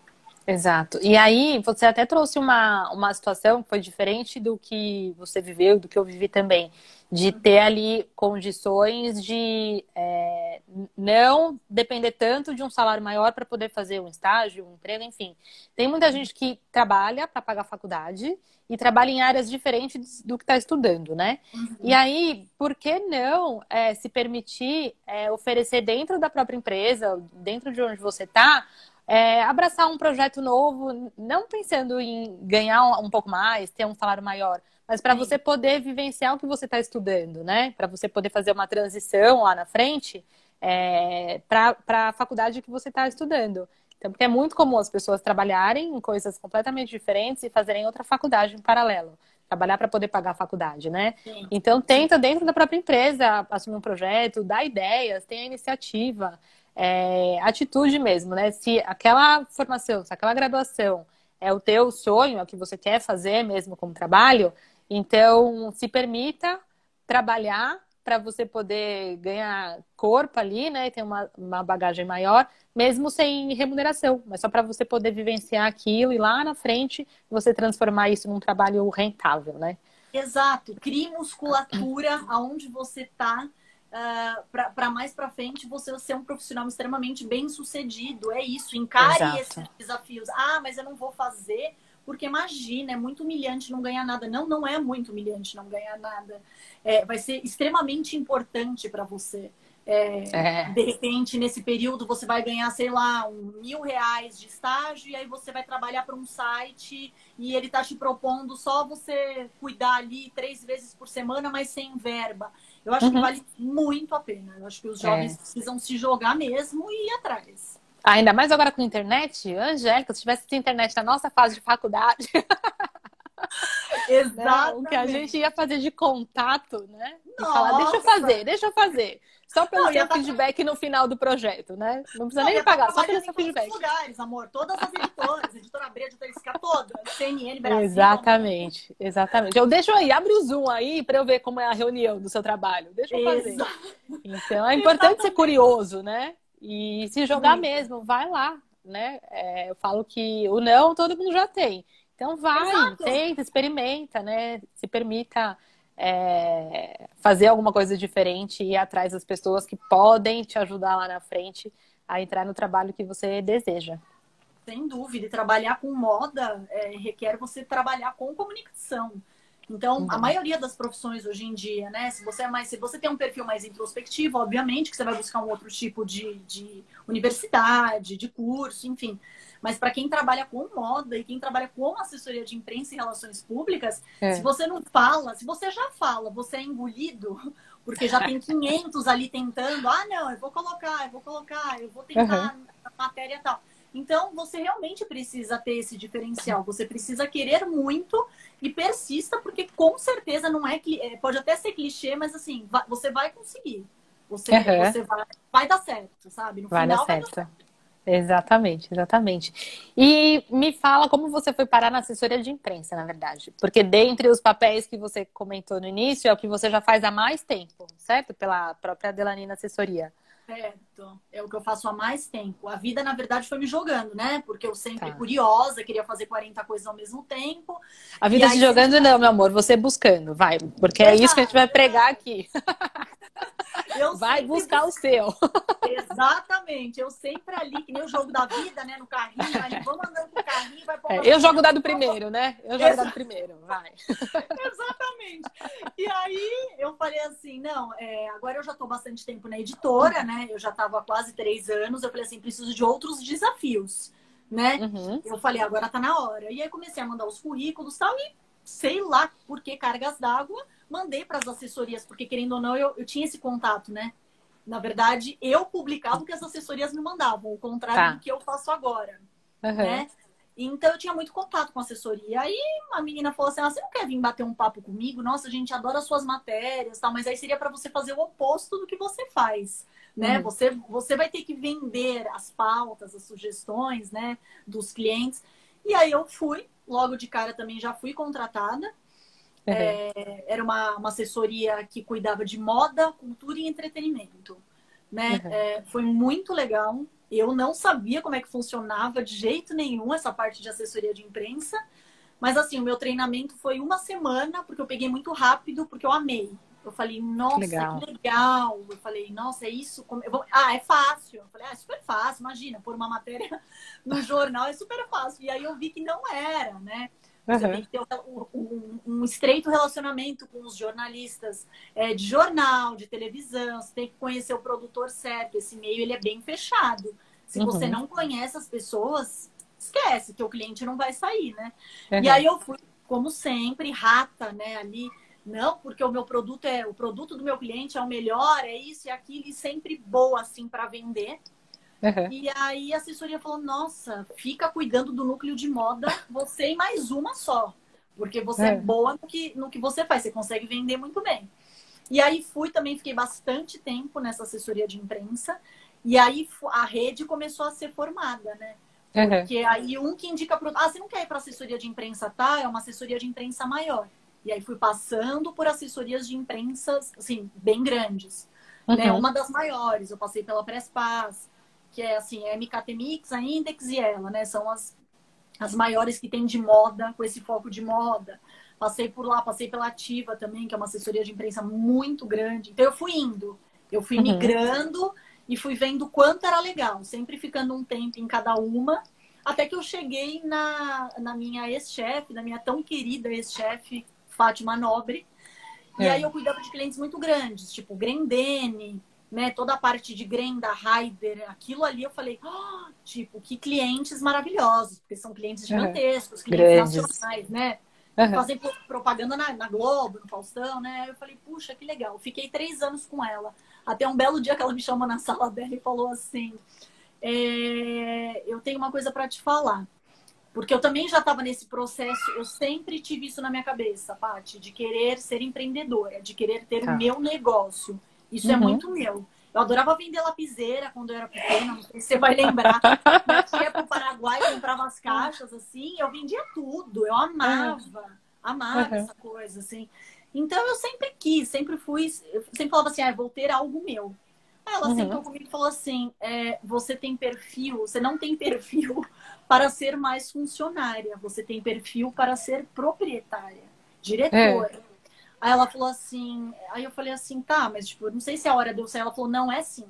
Exato. E aí, você até trouxe uma, uma situação que foi diferente do que você viveu, do que eu vivi também, de ter ali condições de é, não depender tanto de um salário maior para poder fazer um estágio, um emprego, enfim. Tem muita gente que trabalha para pagar a faculdade e trabalha em áreas diferentes do que está estudando, né? Uhum. E aí, por que não é, se permitir é, oferecer dentro da própria empresa, dentro de onde você está, é, abraçar um projeto novo, não pensando em ganhar um, um pouco mais, ter um salário maior, mas para você poder vivenciar o que você está estudando, né? Para você poder fazer uma transição lá na frente é, para a faculdade que você está estudando. Então, porque é muito comum as pessoas trabalharem em coisas completamente diferentes e fazerem outra faculdade em paralelo. trabalhar para poder pagar a faculdade, né? Sim. Então tenta dentro da própria empresa assumir um projeto, dar ideias, tem a iniciativa, é, atitude mesmo, né? Se aquela formação, se aquela graduação é o teu sonho, é o que você quer fazer mesmo como trabalho, então se permita trabalhar para você poder ganhar corpo ali, né, ter uma, uma bagagem maior, mesmo sem remuneração, mas só para você poder vivenciar aquilo e lá na frente você transformar isso num trabalho rentável, né? Exato. Crie musculatura aonde você está uh, ah, para mais para frente você ser um profissional extremamente bem sucedido. É isso. Encare Exato. esses desafios. Ah, mas eu não vou fazer porque imagina, é muito humilhante não ganhar nada. Não, não é muito humilhante não ganhar nada. É, vai ser extremamente importante para você. É, é. De repente, nesse período, você vai ganhar, sei lá, um mil reais de estágio e aí você vai trabalhar para um site e ele está te propondo só você cuidar ali três vezes por semana, mas sem verba. Eu acho uhum. que vale muito a pena. Eu acho que os jovens é. precisam se jogar mesmo e ir atrás. Ainda mais agora com a internet, Angélica, se tivesse internet na nossa fase de faculdade. Exato. O que a gente ia fazer de contato, né? E falar, deixa eu fazer, deixa eu fazer. Só pelo não, seu tá feedback no final do projeto, né? Não precisa não, nem pagar, só pelo seu feedback. Todos os lugares, amor. Todas as editoras, editora Abril, editora Isca, todas. CNN, Brasil. Exatamente, amor. exatamente. Eu deixo aí, abre o Zoom aí para eu ver como é a reunião do seu trabalho. Deixa eu fazer. Exato. Então, é importante Exatamente. ser curioso, né? E se jogar Sim. mesmo, vai lá, né? É, eu falo que o não todo mundo já tem. Então vai, Exato. tenta, experimenta, né? Se permita é, fazer alguma coisa diferente e ir atrás das pessoas que podem te ajudar lá na frente a entrar no trabalho que você deseja. Sem dúvida, e trabalhar com moda é, requer você trabalhar com comunicação. Então, uhum. a maioria das profissões hoje em dia, né? Se você é mais, se você tem um perfil mais introspectivo, obviamente que você vai buscar um outro tipo de, de universidade, de curso, enfim. Mas para quem trabalha com moda e quem trabalha com assessoria de imprensa e relações públicas, é. se você não fala, se você já fala, você é engolido, porque já tem 500 ali tentando, ah, não, eu vou colocar, eu vou colocar, eu vou tentar uhum. a matéria tal. Então, você realmente precisa ter esse diferencial. Você precisa querer muito e persista, porque com certeza não é que. É, pode até ser clichê, mas assim, você vai conseguir. Você, uhum. você vai, vai dar certo, sabe? No vai final, dar certo. Vai dar certo. Exatamente, exatamente. E me fala como você foi parar na assessoria de imprensa, na verdade. Porque dentre os papéis que você comentou no início, é o que você já faz há mais tempo, certo? Pela própria Adelanina Assessoria. Certo. É o que eu faço há mais tempo. A vida, na verdade, foi me jogando, né? Porque eu sempre tá. curiosa, queria fazer 40 coisas ao mesmo tempo. A vida se jogando, não, meu amor, você buscando, vai. Porque Exato. é isso que a gente vai pregar aqui. Eu vai buscar o seu. Exatamente. Eu sempre ali, que nem o jogo da vida, né? No carrinho, ali, vamos andando com o carrinho, vai é, Eu jogo dado primeiro, né? Eu jogo dado primeiro, vai. Exatamente. E aí eu falei assim, não, é, agora eu já estou bastante tempo na editora, né? Eu já estava há quase três anos. Eu falei assim, preciso de outros desafios, né? Uhum. Eu falei, agora tá na hora. E aí comecei a mandar os currículos tal, e sei lá por que cargas d'água mandei para as assessorias, porque querendo ou não, eu, eu tinha esse contato, né? Na verdade, eu publicava o que as assessorias me mandavam, o contrário tá. do que eu faço agora, uhum. né? Então eu tinha muito contato com a assessoria. Aí a menina falou assim: ah, você não quer vir bater um papo comigo? Nossa, a gente adora suas matérias, tal, mas aí seria para você fazer o oposto do que você faz. Né? Uhum. Você, você vai ter que vender as pautas, as sugestões né, dos clientes. E aí eu fui, logo de cara também já fui contratada. Uhum. É, era uma, uma assessoria que cuidava de moda, cultura e entretenimento. Né? Uhum. É, foi muito legal. Eu não sabia como é que funcionava de jeito nenhum essa parte de assessoria de imprensa. Mas assim, o meu treinamento foi uma semana, porque eu peguei muito rápido, porque eu amei. Eu falei, nossa, que legal. Que legal. Eu falei, nossa, é isso? Como... Vou... Ah, é fácil. Eu falei, ah, é super fácil, imagina, pôr uma matéria no jornal é super fácil. E aí eu vi que não era, né? Você uhum. tem que ter um, um, um, estreito relacionamento com os jornalistas é, de jornal, de televisão. Você tem que conhecer o produtor certo. Esse meio ele é bem fechado. Se uhum. você não conhece as pessoas, esquece que o cliente não vai sair, né? Uhum. E aí eu fui, como sempre, rata, né? Ali, não, porque o meu produto é o produto do meu cliente é o melhor, é isso e aquilo, e sempre boa assim para vender. Uhum. E aí a assessoria falou: nossa, fica cuidando do núcleo de moda, você e mais uma só. Porque você é, é boa no que, no que você faz, você consegue vender muito bem. E aí fui também, fiquei bastante tempo nessa assessoria de imprensa. E aí a rede começou a ser formada, né? Porque uhum. aí um que indica para Ah, você não quer ir para assessoria de imprensa, tá? É uma assessoria de imprensa maior. E aí fui passando por assessorias de imprensa, assim, bem grandes. Né? Uhum. Né? Uma das maiores, eu passei pela Press Pass, que é assim, é MKT Mix, a Index e ela, né? São as, as maiores que tem de moda, com esse foco de moda. Passei por lá, passei pela Ativa também, que é uma assessoria de imprensa muito grande. Então eu fui indo, eu fui uhum. migrando e fui vendo quanto era legal, sempre ficando um tempo em cada uma, até que eu cheguei na, na minha ex-chefe, na minha tão querida ex-chefe, Fátima Nobre. É. E aí eu cuidava de clientes muito grandes, tipo Grendene, né? Toda a parte de Grenda, Raider, aquilo ali eu falei, oh, tipo, que clientes maravilhosos, porque são clientes gigantescos, uhum. clientes Grandes. nacionais, né? Uhum. Fazem propaganda na, na, Globo, no Faustão, né? Eu falei, puxa, que legal. Fiquei três anos com ela. Até um belo dia que ela me chamou na sala dela e falou assim: é, Eu tenho uma coisa para te falar. Porque eu também já estava nesse processo, eu sempre tive isso na minha cabeça, Paty, de querer ser empreendedora, de querer ter tá. o meu negócio. Isso é uhum. é muito meu. Eu adorava vender lapiseira quando eu era pequena, não sei se você vai lembrar. Minha ia pro Paraguai, comprava as caixas, assim, eu vendia tudo, eu amava, amava uhum. essa coisa, assim. Então eu sempre quis, sempre fui, eu sempre falava assim, ah, vou ter algo meu. Aí ela uhum. sentou comigo e falou assim: é, você tem perfil, você não tem perfil para ser mais funcionária, você tem perfil para ser proprietária, diretora. É. Aí ela falou assim, aí eu falei assim, tá, mas tipo, não sei se a hora deu certo. Ela falou, não, é sim.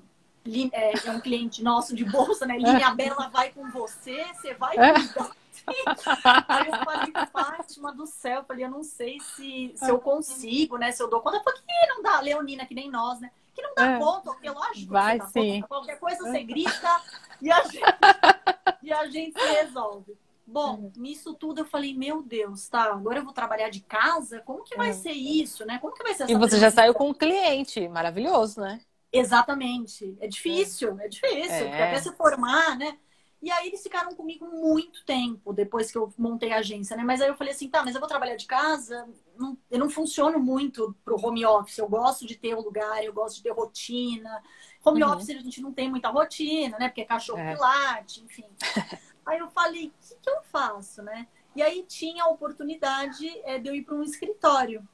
É, é um cliente nosso de bolsa, né? Linha Bela vai com você, você vai é. cuidar. Aí eu falei, Fátima do céu, eu falei, eu não sei se, se eu consigo, né? Se eu dou conta, porque não dá, Leonina, que nem nós, né? Que não dá é. conta, porque lógico, vai sim. Conta, qualquer coisa você grita e a gente, e a gente resolve. Bom, uhum. nisso tudo eu falei, meu Deus, tá, agora eu vou trabalhar de casa, como que vai uhum. ser isso, né? Como que vai ser essa E você já saiu com um cliente, maravilhoso, né? Exatamente. É difícil, é, é difícil, é. porque até se formar, né? E aí eles ficaram comigo muito tempo depois que eu montei a agência, né? Mas aí eu falei assim, tá, mas eu vou trabalhar de casa, não, eu não funciono muito pro home office. Eu gosto de ter o um lugar, eu gosto de ter rotina. Home uhum. office a gente não tem muita rotina, né? Porque é cachorro é. late, enfim. Aí eu falei, o que, que, eu faço, né? E aí tinha a oportunidade é, de eu ir para um escritório.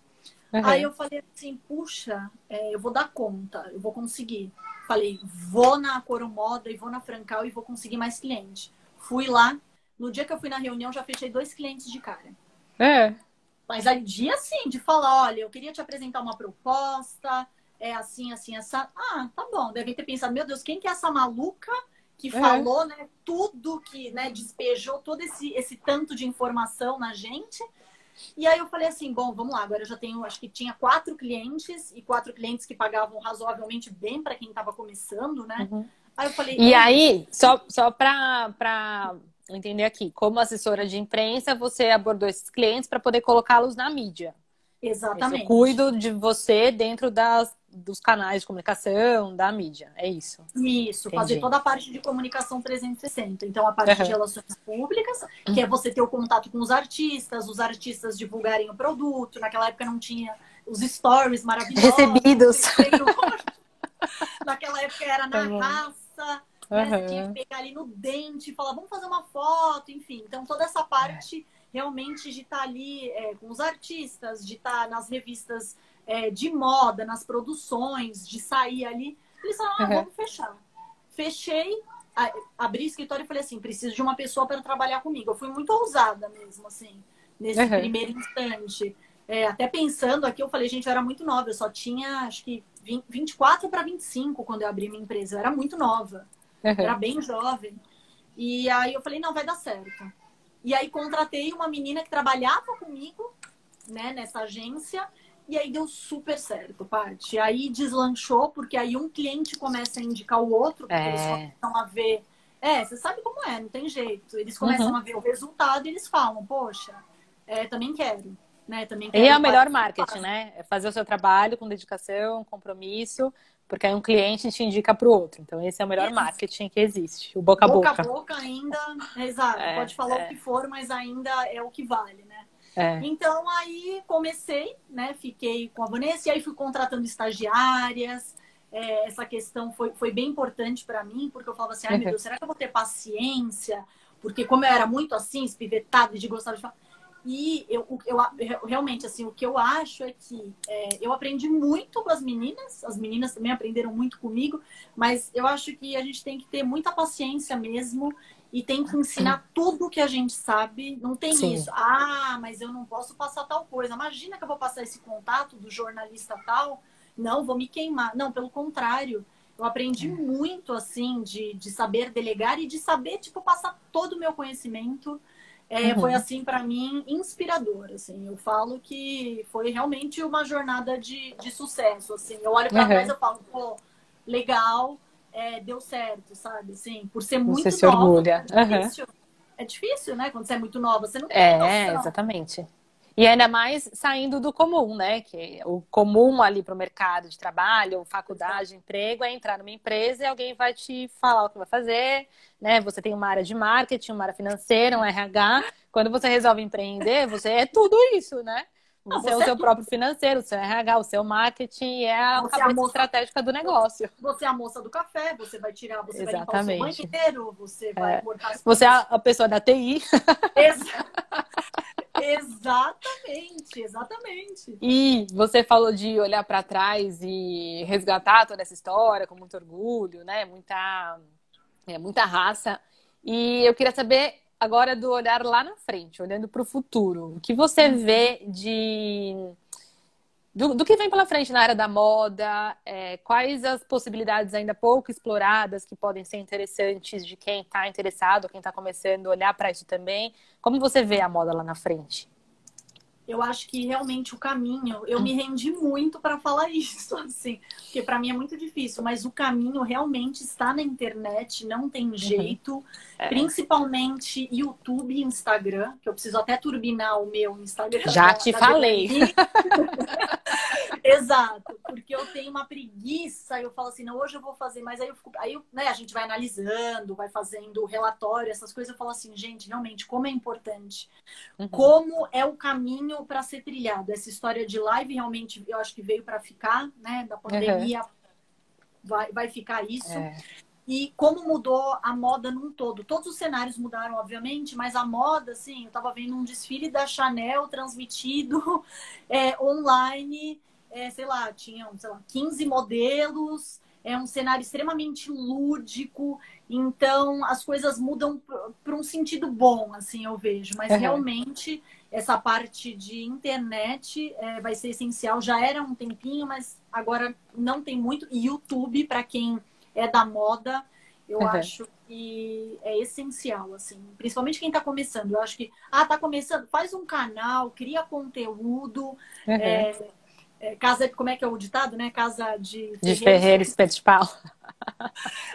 Uhum. Aí eu falei assim, puxa, é, eu vou dar conta, eu vou conseguir. Falei, vou na Coromoda e vou na Francal e vou conseguir mais cliente. Fui lá, no dia que eu fui na reunião já fechei dois clientes de cara. É. Mas aí dia sim, de falar, olha, eu queria te apresentar uma proposta, é assim, assim, essa. Ah, tá bom. Devem ter pensado, meu Deus, quem que é essa maluca que é. falou, né, tudo que, né, despejou todo esse, esse tanto de informação na gente. E aí eu falei assim, bom, vamos lá, agora eu já tenho, acho que tinha quatro clientes e quatro clientes que pagavam razoavelmente bem para quem estava começando, né? Uhum. Aí eu falei. E aí, só, só para entender aqui, como assessora de imprensa, você abordou esses clientes para poder colocá-los na mídia. Exatamente. Eu cuido de você dentro das, dos canais de comunicação, da mídia. É isso. Isso, Entendi. fazer toda a parte de comunicação 360. Então, a parte uhum. de relações públicas, que uhum. é você ter o contato com os artistas, os artistas divulgarem o produto. Naquela época não tinha os stories maravilhosos. Recebidos. Naquela época era na tá raça. Né? Você tinha que pegar ali no dente e falar, vamos fazer uma foto, enfim. Então, toda essa parte realmente de estar tá ali é, com os artistas, de estar tá nas revistas é, de moda, nas produções, de sair ali. Eles falaram, ah, uhum. vamos fechar. Fechei, abri escritório e falei assim, preciso de uma pessoa para trabalhar comigo. Eu fui muito ousada mesmo, assim, nesse uhum. primeiro instante. É, até pensando aqui, eu falei, gente, eu era muito nova, eu só tinha, acho que 20, 24 para 25 quando eu abri minha empresa. Eu era muito nova, uhum. era bem jovem. E aí eu falei, não, vai dar certo. E aí contratei uma menina que trabalhava comigo, né, nessa agência, e aí deu super certo, Paty. Aí deslanchou, porque aí um cliente começa a indicar o outro, porque é. eles começam a ver. É, você sabe como é, não tem jeito. Eles começam uhum. a ver o resultado e eles falam, poxa, é, também quero. Né? Também quero e é o melhor marketing, né? É fazer o seu trabalho com dedicação, compromisso, porque aí um cliente te indica para o outro. Então, esse é o melhor marketing que existe, o boca a boca. Boca a boca ainda, exato. É, Pode falar é. o que for, mas ainda é o que vale, né? É. Então aí comecei, né? Fiquei com a Vanessa e aí fui contratando estagiárias. É, essa questão foi, foi bem importante para mim, porque eu falava assim, ai meu Deus, será que eu vou ter paciência? Porque como eu era muito assim, espivetada de gostar de falar. E eu, eu, eu, realmente, assim, o que eu acho é que é, eu aprendi muito com as meninas, as meninas também aprenderam muito comigo, mas eu acho que a gente tem que ter muita paciência mesmo e tem que ensinar tudo que a gente sabe. Não tem Sim. isso. Ah, mas eu não posso passar tal coisa. Imagina que eu vou passar esse contato do jornalista tal. Não, vou me queimar. Não, pelo contrário. Eu aprendi é. muito, assim, de, de saber delegar e de saber, tipo, passar todo o meu conhecimento. É, uhum. Foi, assim, para mim, inspirador, assim. Eu falo que foi realmente uma jornada de, de sucesso, assim. Eu olho para uhum. trás e falo, pô, legal, é, deu certo, sabe? Assim, por ser muito você nova. se orgulha. É difícil, uhum. é difícil, né? Quando você é muito nova, você não tem É, noção. exatamente. E ainda mais saindo do comum, né? Que o comum ali para o mercado de trabalho, faculdade, emprego, é entrar numa empresa e alguém vai te falar o que vai fazer, né? Você tem uma área de marketing, uma área financeira, um RH. Quando você resolve empreender, você é tudo isso, né? Você, é o seu próprio financeiro, o seu RH, o seu marketing é a você cabeça é a moça, estratégica do negócio. Você é a moça do café, você vai tirar, você Exatamente. vai limpar o seu banheiro, você vai é. cortar as Você é a pessoa da TI. exatamente, exatamente. E você falou de olhar para trás e resgatar toda essa história com muito orgulho, né? Muita, é, muita raça. E eu queria saber agora do olhar lá na frente, olhando para o futuro. O que você vê de do, do, que vem pela frente na área da moda? É, quais as possibilidades ainda pouco exploradas que podem ser interessantes de quem está interessado, quem está começando a olhar para isso também? Como você vê a moda lá na frente? Eu acho que realmente o caminho, eu me rendi muito para falar isso, assim, porque para mim é muito difícil, mas o caminho realmente está na internet, não tem uhum. jeito, uhum. é. principalmente YouTube e Instagram, que eu preciso até turbinar o meu Instagram. Já te falei. Exato, porque eu tenho uma preguiça, eu falo assim, não, hoje eu vou fazer, mas aí eu fico, aí né, a gente vai analisando, vai fazendo relatório, essas coisas, eu falo assim, gente, realmente, como é importante, uhum. como é o caminho para ser trilhado. Essa história de live realmente, eu acho que veio para ficar, né, da pandemia, uhum. vai, vai ficar isso. É. E como mudou a moda num todo. Todos os cenários mudaram, obviamente, mas a moda, assim, eu estava vendo um desfile da Chanel transmitido é, online é, sei lá, tinham, sei lá, 15 modelos, é um cenário extremamente lúdico, então as coisas mudam para um sentido bom, assim, eu vejo. Mas uhum. realmente essa parte de internet é, vai ser essencial. Já era um tempinho, mas agora não tem muito. E YouTube, para quem é da moda, eu uhum. acho que é essencial, assim. Principalmente quem está começando. Eu acho que, ah, tá começando, faz um canal, cria conteúdo. Uhum. É, é, casa, como é que é o ditado, né? Casa de Ferreiro, de Ferreira espeto de pau.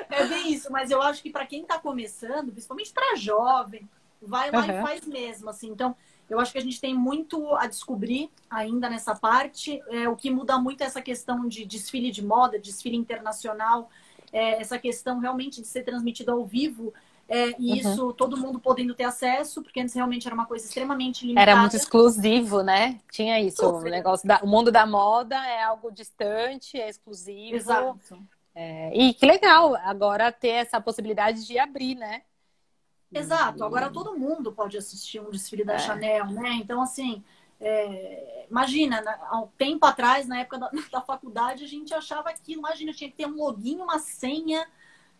É bem isso, mas eu acho que para quem está começando, principalmente para jovem, vai lá uhum. e faz mesmo, assim. Então, eu acho que a gente tem muito a descobrir ainda nessa parte. É, o que muda muito é essa questão de desfile de moda, desfile internacional, é, essa questão realmente de ser transmitido ao vivo é, e uhum. isso todo mundo podendo ter acesso, porque antes realmente era uma coisa extremamente limitada. Era muito exclusivo, né? Tinha isso. O negócio da, o mundo da moda é algo distante, é exclusivo. Exato. É, e que legal agora ter essa possibilidade de abrir, né? Exato. Agora todo mundo pode assistir um desfile da é. Chanel, né? Então, assim, é, imagina, há um tempo atrás, na época da, da faculdade, a gente achava que, imagina, tinha que ter um login, uma senha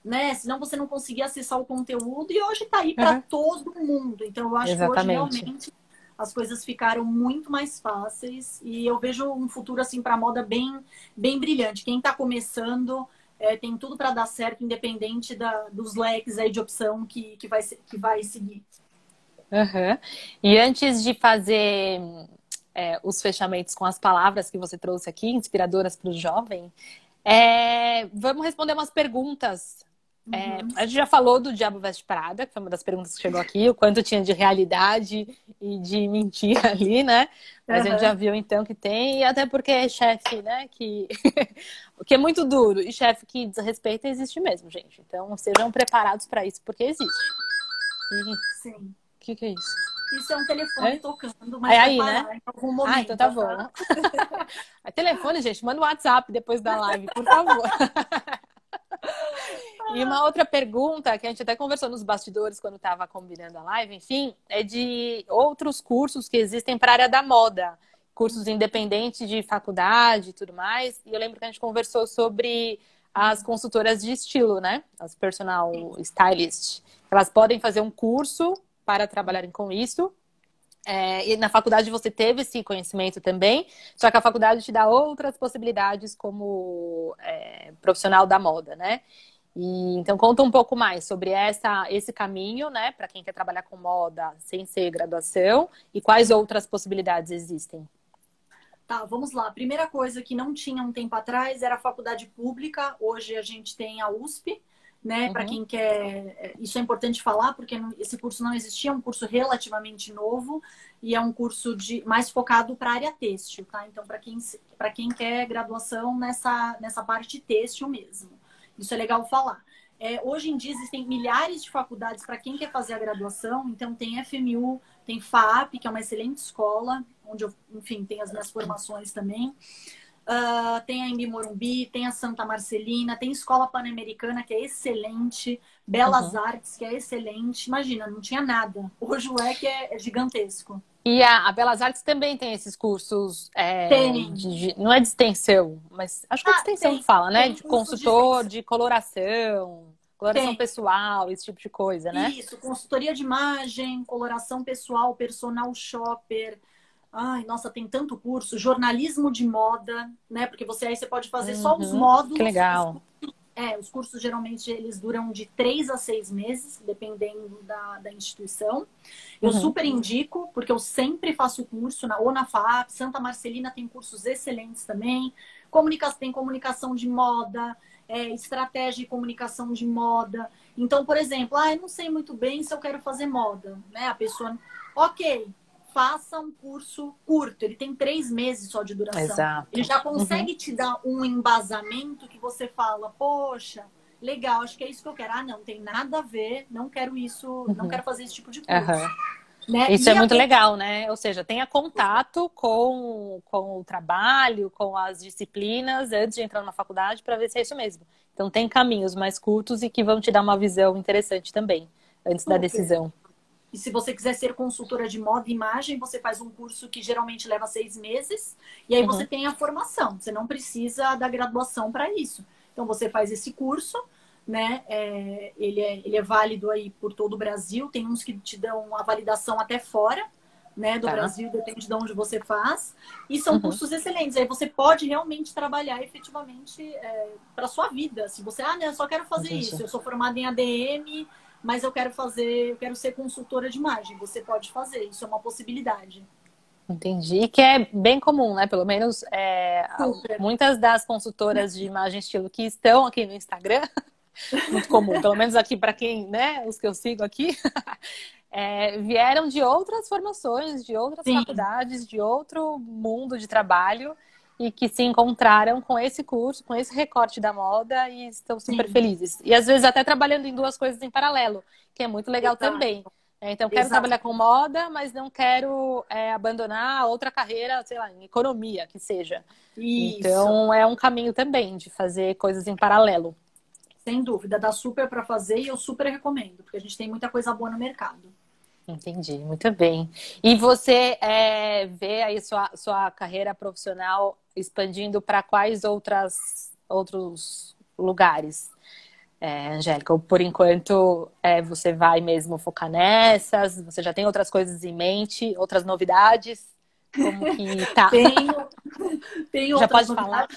né? Senão você não conseguia acessar o conteúdo e hoje está aí para uhum. todo mundo. Então eu acho Exatamente. que hoje realmente as coisas ficaram muito mais fáceis e eu vejo um futuro assim para a moda bem bem brilhante. Quem está começando é, tem tudo para dar certo, independente da, dos leques aí de opção que, que, vai, que vai seguir. Uhum. E antes de fazer é, os fechamentos com as palavras que você trouxe aqui, inspiradoras para o jovem, é, vamos responder umas perguntas é, uhum. a gente já falou do Diabo Veste Prada, que foi uma das perguntas que chegou aqui, o quanto tinha de realidade e de mentira ali, né? Mas uhum. a gente já viu então que tem, e até porque é chefe, né? Que... o que é muito duro, e chefe que desrespeita existe mesmo, gente. Então sejam preparados para isso, porque existe. Sim. O que, que é isso? Isso é um telefone é? tocando, mas é aí, né? em algum momento. Ah, então tá, tá? bom. telefone, gente, manda um WhatsApp depois da live, por favor. E uma outra pergunta que a gente até conversou nos bastidores quando estava combinando a live, enfim, é de outros cursos que existem para a área da moda, cursos independentes de faculdade e tudo mais. E eu lembro que a gente conversou sobre as consultoras de estilo, né? As personal stylist. Elas podem fazer um curso para trabalharem com isso. É, e na faculdade você teve esse conhecimento também, só que a faculdade te dá outras possibilidades como é, profissional da moda, né? E, então conta um pouco mais sobre essa, esse caminho, né, para quem quer trabalhar com moda sem ser graduação e quais outras possibilidades existem. Tá, vamos lá. Primeira coisa que não tinha um tempo atrás era a faculdade pública. Hoje a gente tem a USP, né? Uhum. Para quem quer, é, isso é importante falar porque esse curso não existia, é um curso relativamente novo e é um curso de mais focado para a área têxtil, tá? Então para quem para quem quer graduação nessa nessa parte têxtil mesmo. Isso é legal falar. É, hoje em dia existem milhares de faculdades para quem quer fazer a graduação. Então tem FMU, tem FAP, que é uma excelente escola, onde eu, enfim, tenho as minhas formações também. Uh, tem a Embi Morumbi, tem a Santa Marcelina, tem Escola Pan-Americana, que é excelente, Belas uhum. Artes, que é excelente. Imagina, não tinha nada. Hoje o EC é, é gigantesco. E a, a, Belas Artes também tem esses cursos. É, tem. De, não é de extensão, mas acho que é de ah, extensão tem, que fala, né? De consultor, de, de, coloração, coloração tem. pessoal, esse tipo de coisa, né? Isso, consultoria de imagem, coloração pessoal, personal shopper. Ai, nossa, tem tanto curso. Jornalismo de moda, né? Porque você aí você pode fazer uhum, só os uhum. módulos. Que legal. É, os cursos geralmente eles duram de três a seis meses, dependendo da, da instituição. Eu uhum. super indico, porque eu sempre faço curso, na, ou na FAP, Santa Marcelina tem cursos excelentes também. Comunicação, tem comunicação de moda, é, estratégia de comunicação de moda. Então, por exemplo, ah, eu não sei muito bem se eu quero fazer moda, né? A pessoa, ok, faça um curso curto. Ele tem três meses só de duração. Exato. Ele já consegue uhum. te dar um embasamento que você fala, poxa, legal, acho que é isso que eu quero. Ah, não, tem nada a ver, não quero isso, uhum. não quero fazer esse tipo de curso. Uhum. Né? Isso e é muito legal, né? Ou seja, tenha contato com, com o trabalho, com as disciplinas antes de entrar na faculdade para ver se é isso mesmo. Então tem caminhos mais curtos e que vão te dar uma visão interessante também antes da decisão. E se você quiser ser consultora de moda e imagem, você faz um curso que geralmente leva seis meses. E aí uhum. você tem a formação. Você não precisa da graduação para isso. Então você faz esse curso, né? É, ele, é, ele é válido aí por todo o Brasil. Tem uns que te dão a validação até fora. Né, do tá. Brasil, depende de onde você faz. E são uhum. cursos excelentes. Aí você pode realmente trabalhar efetivamente é, para sua vida. Se você, ah, né, eu só quero fazer Entendi. isso. Eu sou formada em ADM, mas eu quero fazer, eu quero ser consultora de imagem. Você pode fazer, isso é uma possibilidade. Entendi. Que é bem comum, né? Pelo menos é, muitas das consultoras de imagem estilo que estão aqui no Instagram, muito comum, pelo menos aqui para quem, né, os que eu sigo aqui, é, vieram de outras formações, de outras Sim. faculdades, de outro mundo de trabalho e que se encontraram com esse curso, com esse recorte da moda e estão super Sim. felizes. E às vezes até trabalhando em duas coisas em paralelo, que é muito legal Exato. também. É, então, quero Exato. trabalhar com moda, mas não quero é, abandonar outra carreira, sei lá, em economia, que seja. Isso. Então, é um caminho também de fazer coisas em paralelo. Sem dúvida, dá super para fazer e eu super recomendo, porque a gente tem muita coisa boa no mercado. Entendi, muito bem. E você é, vê aí sua, sua carreira profissional expandindo para quais outras, outros lugares, é, Angélica? Ou por enquanto é, você vai mesmo focar nessas? Você já tem outras coisas em mente, outras novidades? Como que tá? Tenho, tenho já pode falar?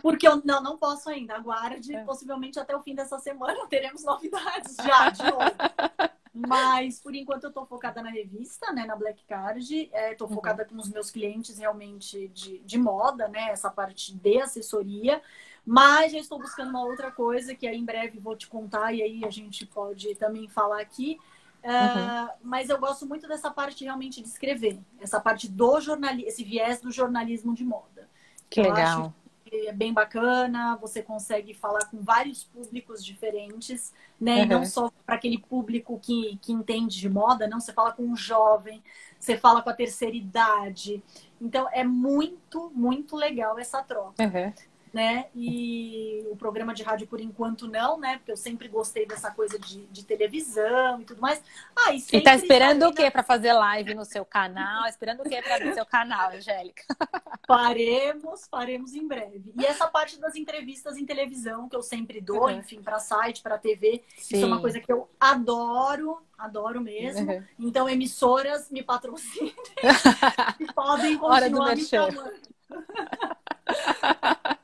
Porque eu não, não posso ainda. Aguarde, é. possivelmente até o fim dessa semana teremos novidades já de novo. Mas, por enquanto, eu estou focada na revista, né? Na Black Card. Estou é, uhum. focada com os meus clientes realmente de, de moda, né? Essa parte de assessoria. Mas já estou buscando uma outra coisa que aí em breve vou te contar e aí a gente pode também falar aqui. Uh, Mas eu gosto muito dessa parte realmente de escrever, essa parte do jornalismo, esse viés do jornalismo de moda. Que eu legal. É bem bacana, você consegue falar com vários públicos diferentes, né? Uhum. E não só para aquele público que, que entende de moda, não, você fala com um jovem, você fala com a terceira idade. Então é muito, muito legal essa troca. Uhum né? E o programa de rádio, por enquanto, não, né? Porque eu sempre gostei dessa coisa de, de televisão e tudo mais. Ah, e, e tá esperando o quê para fazer live no seu canal? Esperando o quê para no seu canal, Angélica? Faremos, faremos em breve. E essa parte das entrevistas em televisão que eu sempre dou, uhum. enfim, para site, para TV, Sim. isso é uma coisa que eu adoro, adoro mesmo. Uhum. Então, emissoras me patrocinem e podem continuar me chamando.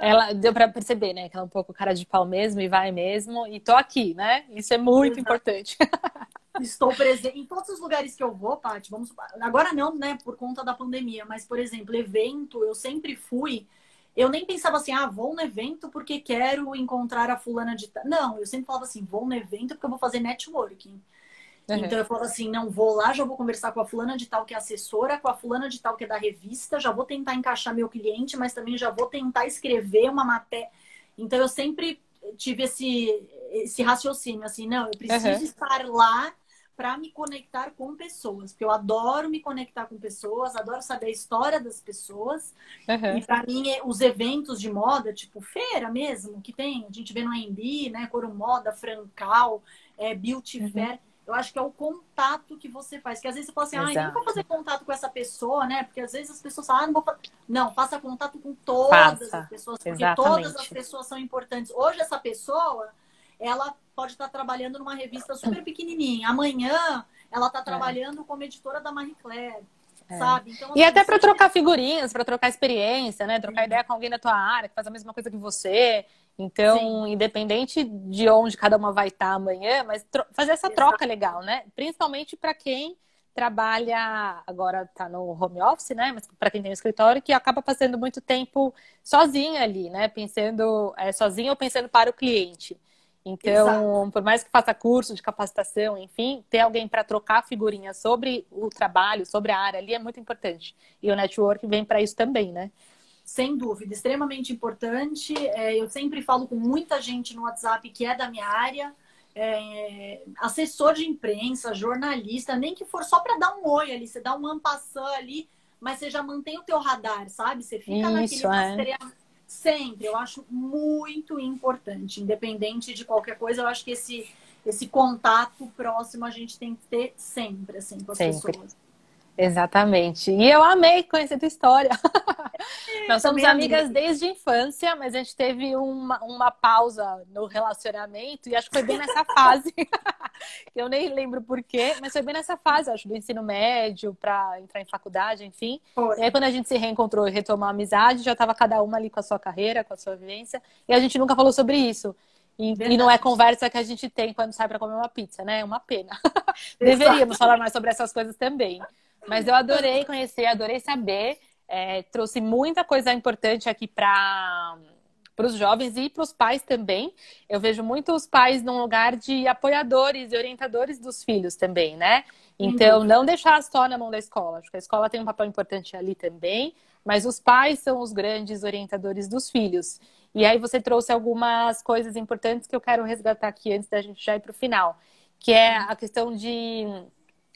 ela deu para perceber, né? Que ela é um pouco cara de pau mesmo e vai mesmo. E tô aqui, né? Isso é muito Exato. importante. Estou presente em todos os lugares que eu vou, Paty. Vamos agora não, né? Por conta da pandemia, mas por exemplo, evento, eu sempre fui. Eu nem pensava assim, ah, vou no evento porque quero encontrar a fulana de. Não, eu sempre falava assim, vou no evento porque eu vou fazer networking. Uhum. Então eu falo assim, não vou lá, já vou conversar com a fulana de tal que é assessora, com a fulana de tal que é da revista, já vou tentar encaixar meu cliente, mas também já vou tentar escrever uma matéria. Então eu sempre tive esse, esse raciocínio, assim, não, eu preciso uhum. estar lá para me conectar com pessoas, porque eu adoro me conectar com pessoas, adoro saber a história das pessoas. Uhum. E para mim, os eventos de moda, tipo feira mesmo, que tem, a gente vê no AMB, né, Coro Moda, Francal, é, Beauty uhum. Fair, eu acho que é o contato que você faz. Que às vezes você fala assim, ah, não vou fazer contato com essa pessoa, né? Porque às vezes as pessoas falam, ah, não vou fazer. Não, faça contato com todas Faça. as pessoas, porque Exatamente. todas as pessoas são importantes. Hoje essa pessoa, ela pode estar trabalhando numa revista super pequenininha. Amanhã ela está é. trabalhando é. como editora da Marie Claire. É. Sabe? Então, e assim, até para trocar figurinhas, para trocar experiência, né? Trocar ideia com alguém da tua área que faz a mesma coisa que você. Então, Sim. independente de onde cada uma vai estar amanhã, mas fazer essa troca legal, né? Principalmente para quem trabalha, agora está no home office, né? Mas para quem tem um escritório, que acaba passando muito tempo sozinha ali, né? Pensando é, sozinha ou pensando para o cliente. Então, Exato. por mais que faça curso de capacitação, enfim, ter alguém para trocar figurinhas sobre o trabalho, sobre a área ali é muito importante. E o network vem para isso também, né? Sem dúvida, extremamente importante. É, eu sempre falo com muita gente no WhatsApp que é da minha área, é, assessor de imprensa, jornalista, nem que for só para dar um oi ali, você dá um ampassão ali, mas você já mantém o teu radar, sabe? Você fica Isso, naquele é. sempre. Eu acho muito importante, independente de qualquer coisa. Eu acho que esse esse contato próximo a gente tem que ter sempre, assim, com as sempre. pessoas. Exatamente. E eu amei conhecer tua história. Nós somos amigas desde a infância, mas a gente teve uma, uma pausa no relacionamento e acho que foi bem nessa fase. eu nem lembro porquê, mas foi bem nessa fase, acho, do ensino médio para entrar em faculdade, enfim. Foi. E aí, quando a gente se reencontrou e retomou a amizade, já estava cada uma ali com a sua carreira, com a sua vivência, e a gente nunca falou sobre isso. E, e, não é conversa que a gente tem quando sai para comer uma pizza, né? É uma pena. Deveríamos falar mais sobre essas coisas também. Mas eu adorei conhecer, adorei saber. É, trouxe muita coisa importante aqui para para os jovens e para os pais também. Eu vejo muitos pais num lugar de apoiadores e orientadores dos filhos também, né? Então, não deixar só na mão da escola. Acho que a escola tem um papel importante ali também, mas os pais são os grandes orientadores dos filhos. E aí você trouxe algumas coisas importantes que eu quero resgatar aqui antes da gente já ir para o final, que é a questão de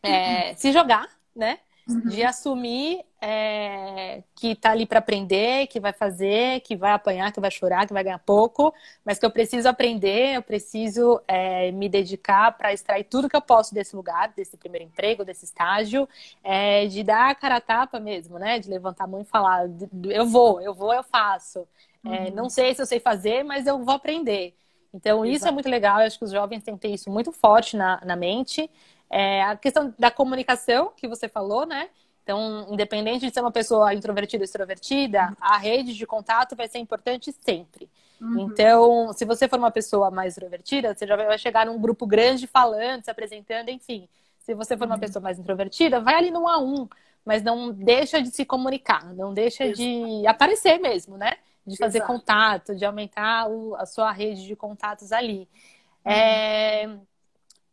é, se jogar, né? Uhum. De assumir é, que tá ali para aprender, que vai fazer, que vai apanhar, que vai chorar, que vai ganhar pouco, mas que eu preciso aprender, eu preciso é, me dedicar para extrair tudo que eu posso desse lugar, desse primeiro emprego, desse estágio, é, de dar a cara a tapa mesmo, né? De levantar a mão e falar, eu vou, eu vou, eu faço. É, uhum. não sei se eu sei fazer, mas eu vou aprender. Então, Exato. isso é muito legal. Eu acho que os jovens têm que ter isso muito forte na, na mente. É, a questão da comunicação que você falou, né? Então, independente de ser uma pessoa introvertida ou extrovertida, a rede de contato vai ser importante sempre. Uhum. Então, se você for uma pessoa mais extrovertida, você já vai chegar num grupo grande falando, se apresentando, enfim. Se você for uma uhum. pessoa mais introvertida, vai ali no a um, mas não deixa de se comunicar, não deixa Exato. de aparecer mesmo, né? De fazer Exato. contato, de aumentar o, a sua rede de contatos ali. Uhum. É...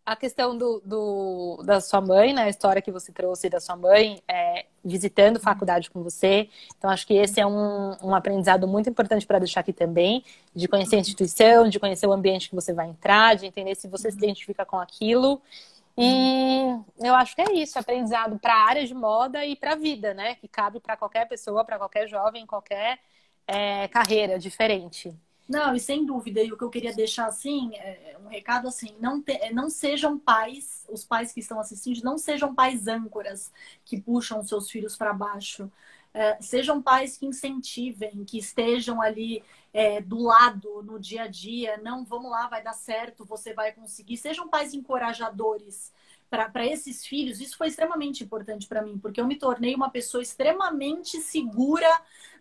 a questão do, do, da sua mãe, né? A história que você trouxe da sua mãe, é, visitando faculdade com você. Então, acho que esse é um, um aprendizado muito importante para deixar aqui também, de conhecer a instituição, de conhecer o ambiente que você vai entrar, de entender se você se identifica com aquilo. E eu acho que é isso, aprendizado para a área de moda e para a vida, né? Que cabe para qualquer pessoa, para qualquer jovem, qualquer é, carreira diferente. Não, e sem dúvida, e o que eu queria deixar assim, é um recado assim, não, te, não sejam pais, os pais que estão assistindo, não sejam pais âncoras que puxam seus filhos para baixo. É, sejam pais que incentivem, que estejam ali é, do lado no dia a dia. Não, vamos lá, vai dar certo, você vai conseguir. Sejam pais encorajadores para esses filhos, isso foi extremamente importante para mim, porque eu me tornei uma pessoa extremamente segura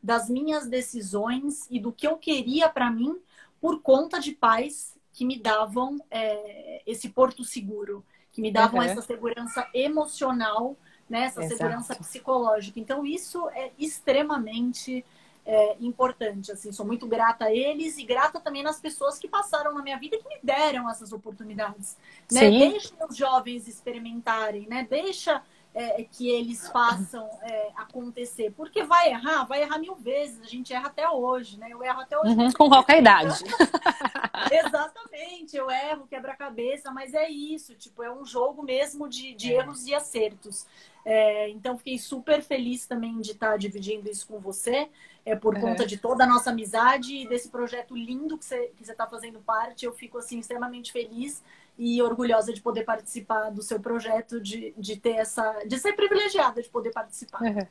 das minhas decisões e do que eu queria para mim por conta de pais que me davam é, esse porto seguro, que me davam uhum. essa segurança emocional, né, essa Exato. segurança psicológica. Então, isso é extremamente é, importante. Assim, sou muito grata a eles e grata também nas pessoas que passaram na minha vida e que me deram essas oportunidades. Né? Deixa os jovens experimentarem, né? Deixa é, que eles façam é, acontecer. Porque vai errar, vai errar mil vezes. A gente erra até hoje, né? Eu erro até hoje. Uhum, com qualquer idade. Exatamente, eu erro, quebra-cabeça, mas é isso, tipo, é um jogo mesmo de, de é. erros e acertos. É, então, fiquei super feliz também de estar dividindo isso com você, é por uhum. conta de toda a nossa amizade e desse projeto lindo que você está que você tá fazendo parte. Eu fico, assim, extremamente feliz e orgulhosa de poder participar do seu projeto, de, de ter essa. de ser privilegiada de poder participar. Uhum.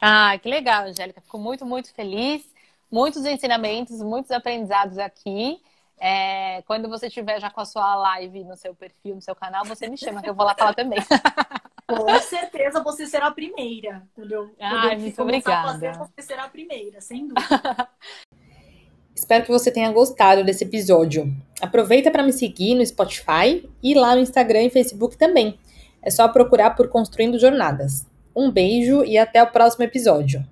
Ah, que legal, Angélica. Fico muito, muito feliz. Muitos ensinamentos, muitos aprendizados aqui. É, quando você tiver já com a sua live no seu perfil, no seu canal, você me chama que eu vou lá falar também. Com certeza você será a primeira, entendeu? Ai, muito obrigada. Fazer, você será a primeira, sem dúvida. Espero que você tenha gostado desse episódio. Aproveita para me seguir no Spotify e lá no Instagram e Facebook também. É só procurar por Construindo Jornadas. Um beijo e até o próximo episódio.